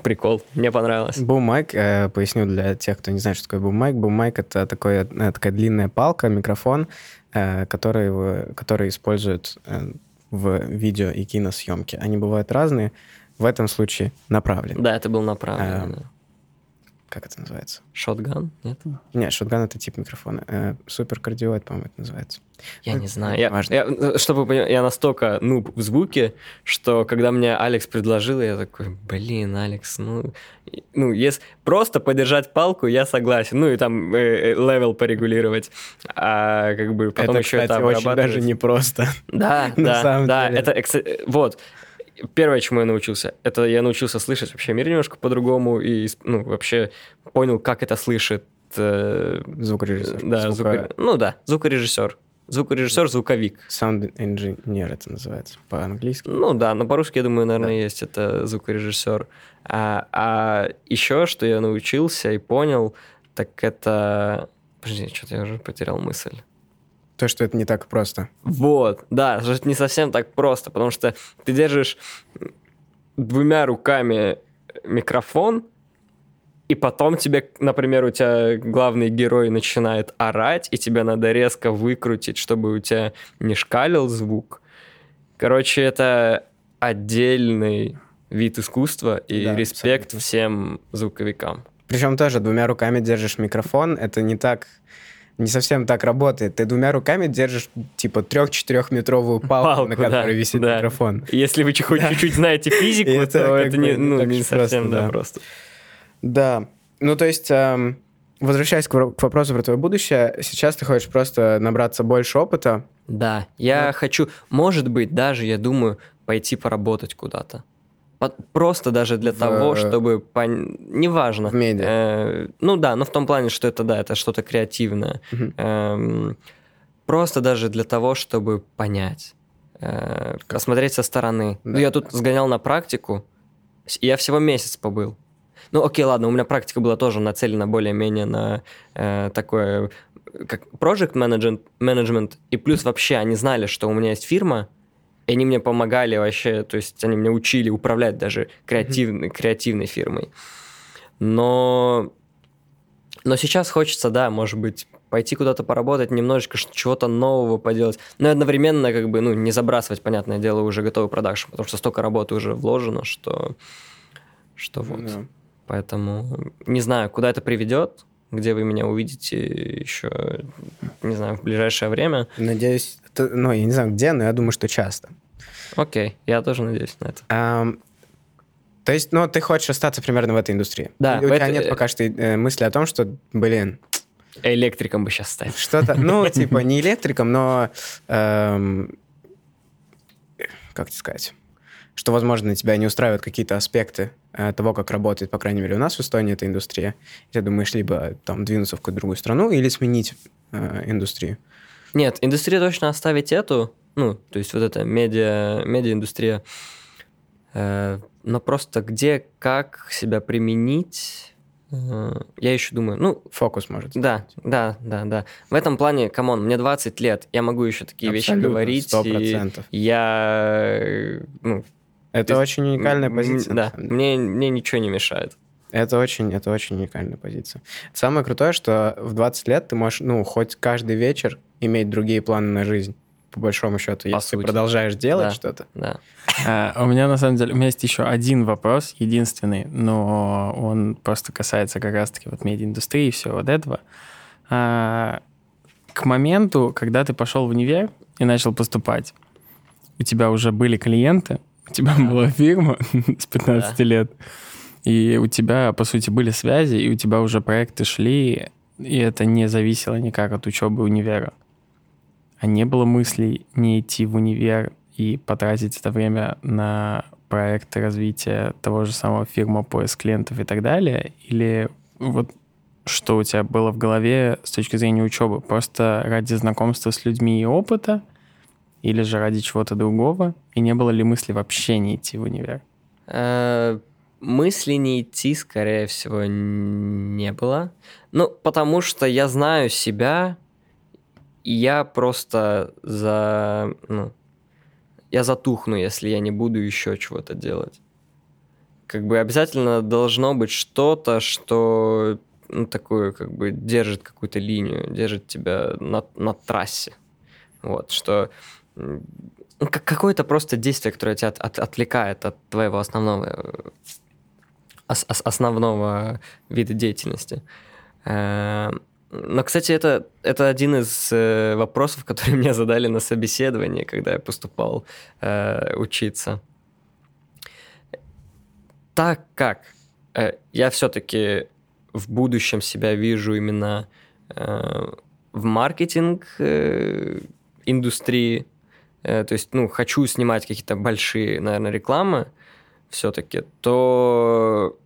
прикол. Мне понравилось. Бум-майк, э, поясню для тех, кто не знает, что такое бум-майк. Бум-майк — это такое, э, такая длинная палка, микрофон, э, который, который используют э, в видео и киносъемке. Они бывают разные. В этом случае направленный. Да, это был направлено. А, да. Как это называется? Shotgun? Нет? Нет, shotgun — это тип микрофона. Э, суперкардиоид, по-моему, это называется. Я Ну, не знаю. Я, важно. я, э, чтобы вы я настолько нуб в звуке, что когда мне Алекс предложил, я такой, блин, Алекс, ну, ну, если просто подержать палку, я согласен. Ну, и там э, э, level порегулировать. А как бы потом это, еще это кстати, очень даже непросто. Да, да, да. Это, экс- вот. Первое, чему я научился, это я научился слышать вообще мир немножко по-другому и, ну, вообще понял, как это слышит. э, Звукорежиссер. да, Звуко- звуко- ну да, звукорежиссер. Звукорежиссер, звуковик. Sound engineer это называется по-английски. Ну да, но по-русски, я думаю, наверное, есть это звукорежиссер. А, а еще, что я научился и понял, так это... Подожди, что-то я уже потерял мысль. То, что это не так просто. Вот, да, это не совсем так просто, потому что ты держишь двумя руками микрофон, и потом тебе, например, у тебя главный герой начинает орать, и тебе надо резко выкрутить, чтобы у тебя не шкалил звук. Короче, это отдельный вид искусства, и Да, респект абсолютно. всем звуковикам. Причем тоже двумя руками держишь микрофон, это не так, не совсем так работает. Ты двумя руками держишь типа трех-четырехметровую палку, на Палку, да, которой висит да. микрофон. Если вы хоть чуть-чуть знаете физику, это то это не, ну, не совсем просто, да, да. просто. Да. Ну, то есть, эм, возвращаясь к, вопросу про твое будущее, сейчас ты хочешь просто набраться больше опыта. Да, я Вот. хочу, может быть, даже, я думаю, пойти поработать куда-то. По- Просто даже для В- того, чтобы... пон- Неважно. В медиа. Э, ну да, но в том плане, что это, да, это что-то креативное. Мгм. Эм, просто даже для того, чтобы понять, э, посмотреть со стороны. Да. Ну, я тут сгонял на практику, и я всего месяц побыл. Ну, окей, ладно, у меня практика была тоже нацелена более-менее на э, такое, э, как project management, management, и плюс вообще они знали, что у меня есть фирма, и они мне помогали вообще, то есть они меня учили управлять даже креативной, креативной фирмой. Но, но сейчас хочется, да, может быть, пойти куда-то поработать, немножечко чего-то нового поделать, но и одновременно как бы, ну, не забрасывать, понятное дело, уже готовый продакшн, потому что столько работы уже вложено, что, что вот. Да. Поэтому не знаю, куда это приведет, где вы меня увидите еще, не знаю, в ближайшее время. Надеюсь, это- ну, я не знаю где, но я думаю, что часто. Окей, я тоже надеюсь на это. Ам, то есть, ну, ты хочешь остаться примерно в этой индустрии? Да, Или у тебя этой- нет пока что э, мысли о том, что, блин, Электриком бы сейчас стать. что-то, ну, типа, не электриком, но, эм, как тебе сказать, что, возможно, тебя не устраивают какие-то аспекты э, того, как работает, по крайней мере, у нас в Эстонии эта индустрия. И ты думаешь, либо там двинуться в какую-то другую страну, или сменить э, индустрию. Нет, индустрию точно оставить эту, ну, то есть вот эта медиа, медиаиндустрия, Э, но просто где, как себя применить, э, я еще думаю, ну, Фокус может. да, да, да, да. В этом плане, come on, мне 20 лет, я могу еще такие вещи Абсолютно, говорить. сто и процентов. Я, э, ну, Это то есть очень уникальная позиция. Да, мне, мне ничего не мешает. Это очень, это очень уникальная позиция. Самое крутое, что в 20 лет ты можешь, ну, хоть каждый вечер иметь другие планы на жизнь, по большому счету, По если ты сути. продолжаешь делать Да. что-то. Да. А, у меня, на самом деле, у меня есть еще один вопрос, единственный, но он просто касается как раз-таки вот медиаиндустрии и всего вот этого. А, к моменту, когда ты пошел в универ и начал поступать, у тебя уже были клиенты, у тебя была фирма с 15 лет, и у тебя, по сути, были связи, и у тебя уже проекты шли, и это не зависело никак от учебы универа. А не было мыслей не идти в универ и потратить это время на проекты развития того же самого фирма, поиск клиентов и так далее? Или вот что у тебя было в голове с точки зрения учебы? Просто ради знакомства с людьми и опыта? Или же ради чего-то другого? И не было ли мысли вообще не идти в универ? Э, Мысли не идти, скорее всего, не было. Ну, потому что я знаю себя, и я просто за... Ну, я затухну, если я не буду еще чего-то делать. Как бы обязательно должно быть что-то, что ну, такое, как бы держит какую-то линию, держит тебя на, на трассе. Вот, что какое-то просто действие, которое тебя от- от- отвлекает от твоего основного, э, ос- ос- основного вида деятельности. Э, Но, кстати, это, это один из э, вопросов, которые мне задали на собеседовании, когда я поступал учиться. Так как я все-таки в будущем себя вижу именно в маркетинг индустрии, то есть, ну, хочу снимать какие-то большие, наверное, рекламы все-таки, то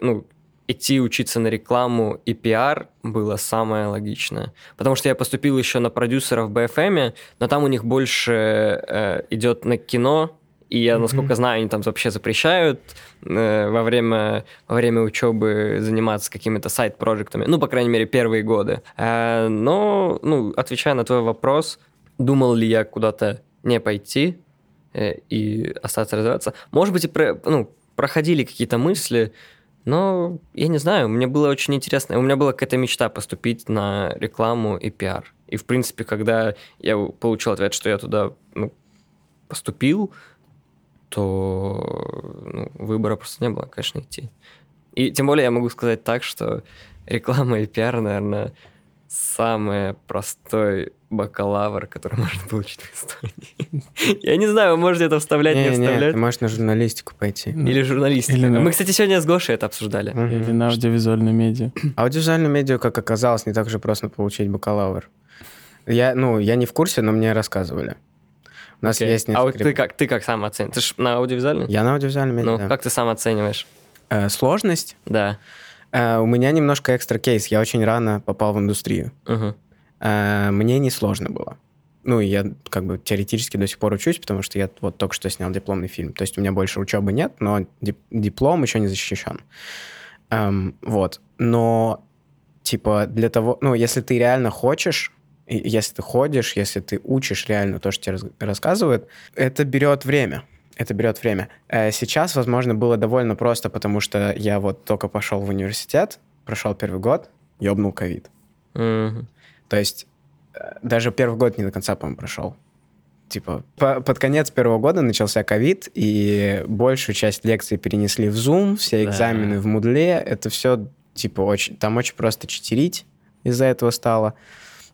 ну, идти учиться на рекламу и пиар было самое логичное. Потому что я поступил еще на продюсера в BFM, но там у них больше э, идет на кино, и я, насколько знаю, они там вообще запрещают э, во, время, во время учебы заниматься какими-то сайт-проектами. Ну, по крайней мере, первые годы. Э, но, ну, отвечая на твой вопрос, думал ли я куда-то не пойти э, и остаться развиваться, может быть, и про, ну, проходили какие-то мысли, но я не знаю, мне было очень интересно. У меня была какая-то мечта поступить на рекламу и пиар. И, в принципе, когда я получил ответ, что я туда ну, поступил, то ну, выбора просто не было, конечно, идти. И тем более я могу сказать так, что реклама и пиар, наверное, самый простой бакалавр, который можно получить в Эстонии. Я не знаю, вы можете это вставлять, не, Не, вставлять. ты можешь на журналистику пойти. Или журналистика. Или на- Мы, кстати, сегодня с Гошей это обсуждали. Или на аудиовизуальной медиа. Аудиовизуальную медиа, как оказалось, не так же просто получить бакалавр. Я, ну, я не в курсе, но мне рассказывали. У нас Окей. есть а вот несколько... ты как, ты как сам оцениваешь? Ты ж на аудиовизуальной? Я на аудиовизуальной медиа, Ну, да. как ты сам оцениваешь? Э, сложность? Да. Э, у меня немножко экстра кейс. Я очень рано попал в индустрию. Мгм. Э, мне не сложно было. Ну, я как бы теоретически до сих пор учусь, потому что я вот только что снял дипломный фильм. То есть у меня больше учебы нет, но дип- диплом еще не защищен. Эм, вот. Но, типа, для того... Ну, если ты реально хочешь, если ты ходишь, если ты учишь реально то, что тебе рассказывают, это берет время. Это берет время. Э, Сейчас, возможно, было довольно просто, потому что я вот только пошел в университет, прошел первый год, ёбнул ковид. Мгм. То есть э, даже первый год не до конца, по-моему, прошел. Типа, по- под конец первого года начался ковид, и большую часть лекций перенесли в Zoom, все Да. экзамены в Мудле. Это все, типа, очень... Там очень просто читерить из-за этого стало.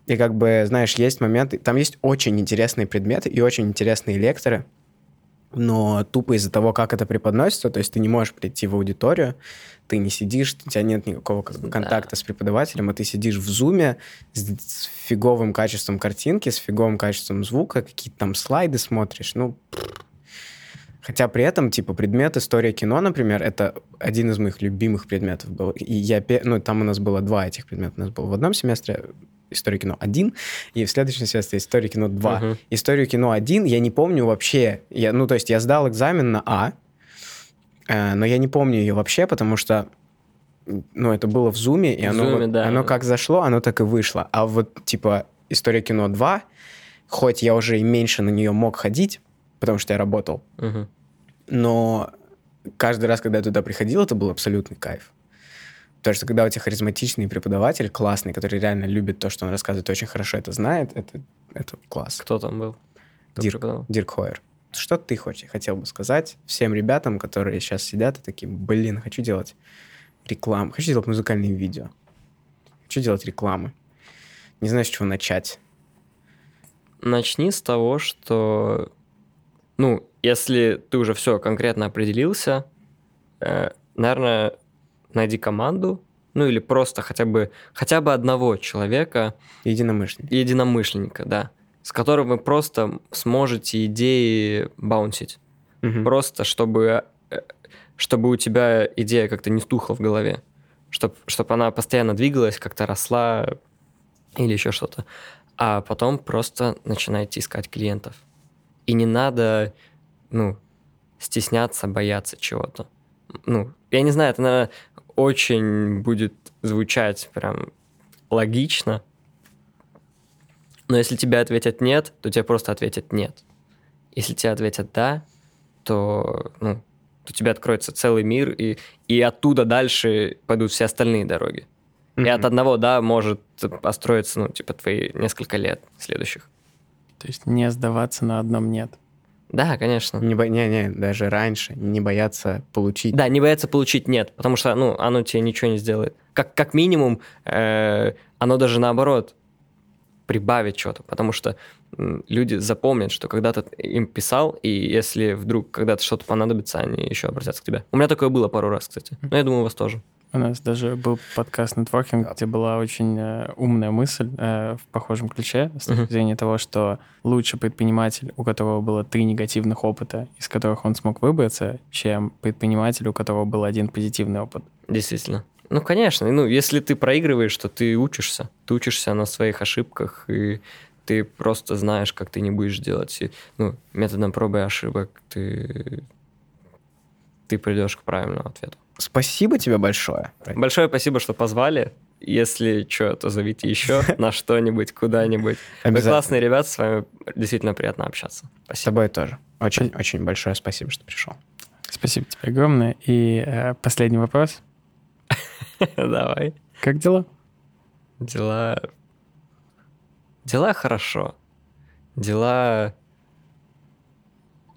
И как бы, знаешь, есть моменты... Там есть очень интересные предметы и очень интересные лекторы, но тупо из-за того, как это преподносится, то есть ты не можешь прийти в аудиторию, ты не сидишь, у тебя нет никакого как бы, Да. контакта с преподавателем, а ты сидишь в зуме с, с фиговым качеством картинки, с фиговым качеством звука, какие-то там слайды смотришь, ну... пф. Хотя при этом, типа, предмет история кино, например, это один из моих любимых предметов был. И я, ну, там у нас было два этих предмета. У нас был в одном семестре история кино один, и в следующем семестре история кино два. Мгм. Историю кино один я не помню вообще. Я, ну, то есть я сдал экзамен на А, э, но я не помню ее вообще, потому что ну, это было в Зуме, и В оно, Зуме, вот- да. оно как зашло, оно так и вышло. А вот, типа, история кино 2, хоть я уже и меньше на нее мог ходить, потому что я работал, Мгм. но каждый раз, когда я туда приходил, это был абсолютный кайф. Потому что когда у тебя харизматичный преподаватель, классный, который реально любит то, что он рассказывает, очень хорошо это знает, это, это класс. Кто там был? Кто Дирк. преподавал? Дирк Хойер. Что ты хочешь, хотел бы сказать всем ребятам, которые сейчас сидят и такие, блин, хочу делать рекламу, хочу делать музыкальные видео, хочу делать рекламы. Не знаю, с чего начать. Начни с того, что, ну, если ты уже все конкретно определился, э, наверное, найди команду, ну или просто хотя бы хотя бы одного человека, Единомышленник. единомышленника, да, с которым вы просто сможете идеи баунсить. Мгм. Просто чтобы, э, чтобы у тебя идея как-то не стухла в голове. Чтобы чтоб она постоянно двигалась, как-то росла или еще что-то. А потом просто начинайте искать клиентов. И не надо, ну, стесняться, бояться чего-то. Ну, я не знаю, это, наверное, очень будет звучать прям логично, но если тебе ответят нет, то тебе просто ответят нет. Если тебе ответят да, то, ну, то тебе откроется целый мир, и, и оттуда дальше пойдут все остальные дороги. И Мгм. от одного да может построиться, ну, типа, твои несколько лет следующих. То есть не сдаваться на одном нет. Да, конечно. Не, бо- не, не, даже раньше не бояться получить. Да, не бояться получить нет, потому что, ну, оно тебе ничего не сделает. Как, как минимум, э, оно даже наоборот прибавит что-то, потому что люди запомнят, что когда-то им писал, и если вдруг когда-то что-то понадобится, они еще обратятся к тебе. У меня такое было пару раз, кстати. Но я думаю, у вас тоже. У нас даже был подкаст «Нетворкинг», где была очень э, умная мысль э, в похожем ключе с точки зрения того, что лучше предприниматель, у которого было три негативных опыта, из которых он смог выбраться, чем предприниматель, у которого был один позитивный опыт. Действительно. Ну, конечно. Ну, если ты проигрываешь, то ты учишься. Ты учишься на своих ошибках, и ты просто знаешь, как ты не будешь делать. И, ну, методом пробы и ошибок ты, ты придешь к правильному ответу. Спасибо тебе большое. Большое спасибо, что позвали. Если что, то зовите еще на что-нибудь, куда-нибудь. Вы классные ребята, с вами действительно приятно общаться. С Спасибо. тобой тоже. Очень, очень большое спасибо, что пришел. Спасибо тебе огромное. И э, последний вопрос. Давай. Как дела? Дела... Дела хорошо. Дела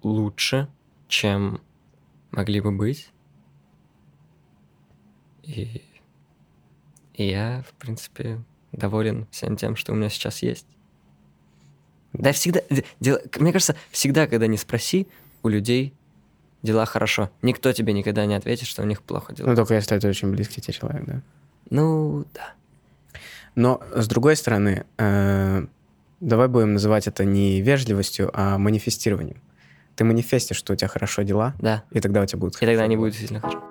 лучше, чем могли бы быть. И, и я, в принципе, доволен всем тем, что у меня сейчас есть. Да, всегда... д- дела- Мне кажется, всегда, когда не спроси, у людей дела хорошо. Никто тебе никогда не ответит, что у них плохо дела. Ну, только если это очень близкий тебе человек, да. Ну, да. Но, с другой стороны, э, давай будем называть это не вежливостью, а манифестированием. Ты манифестишь, что у тебя хорошо дела, Да. и тогда у тебя будут И тогда хорошо они будут действительно хорошо.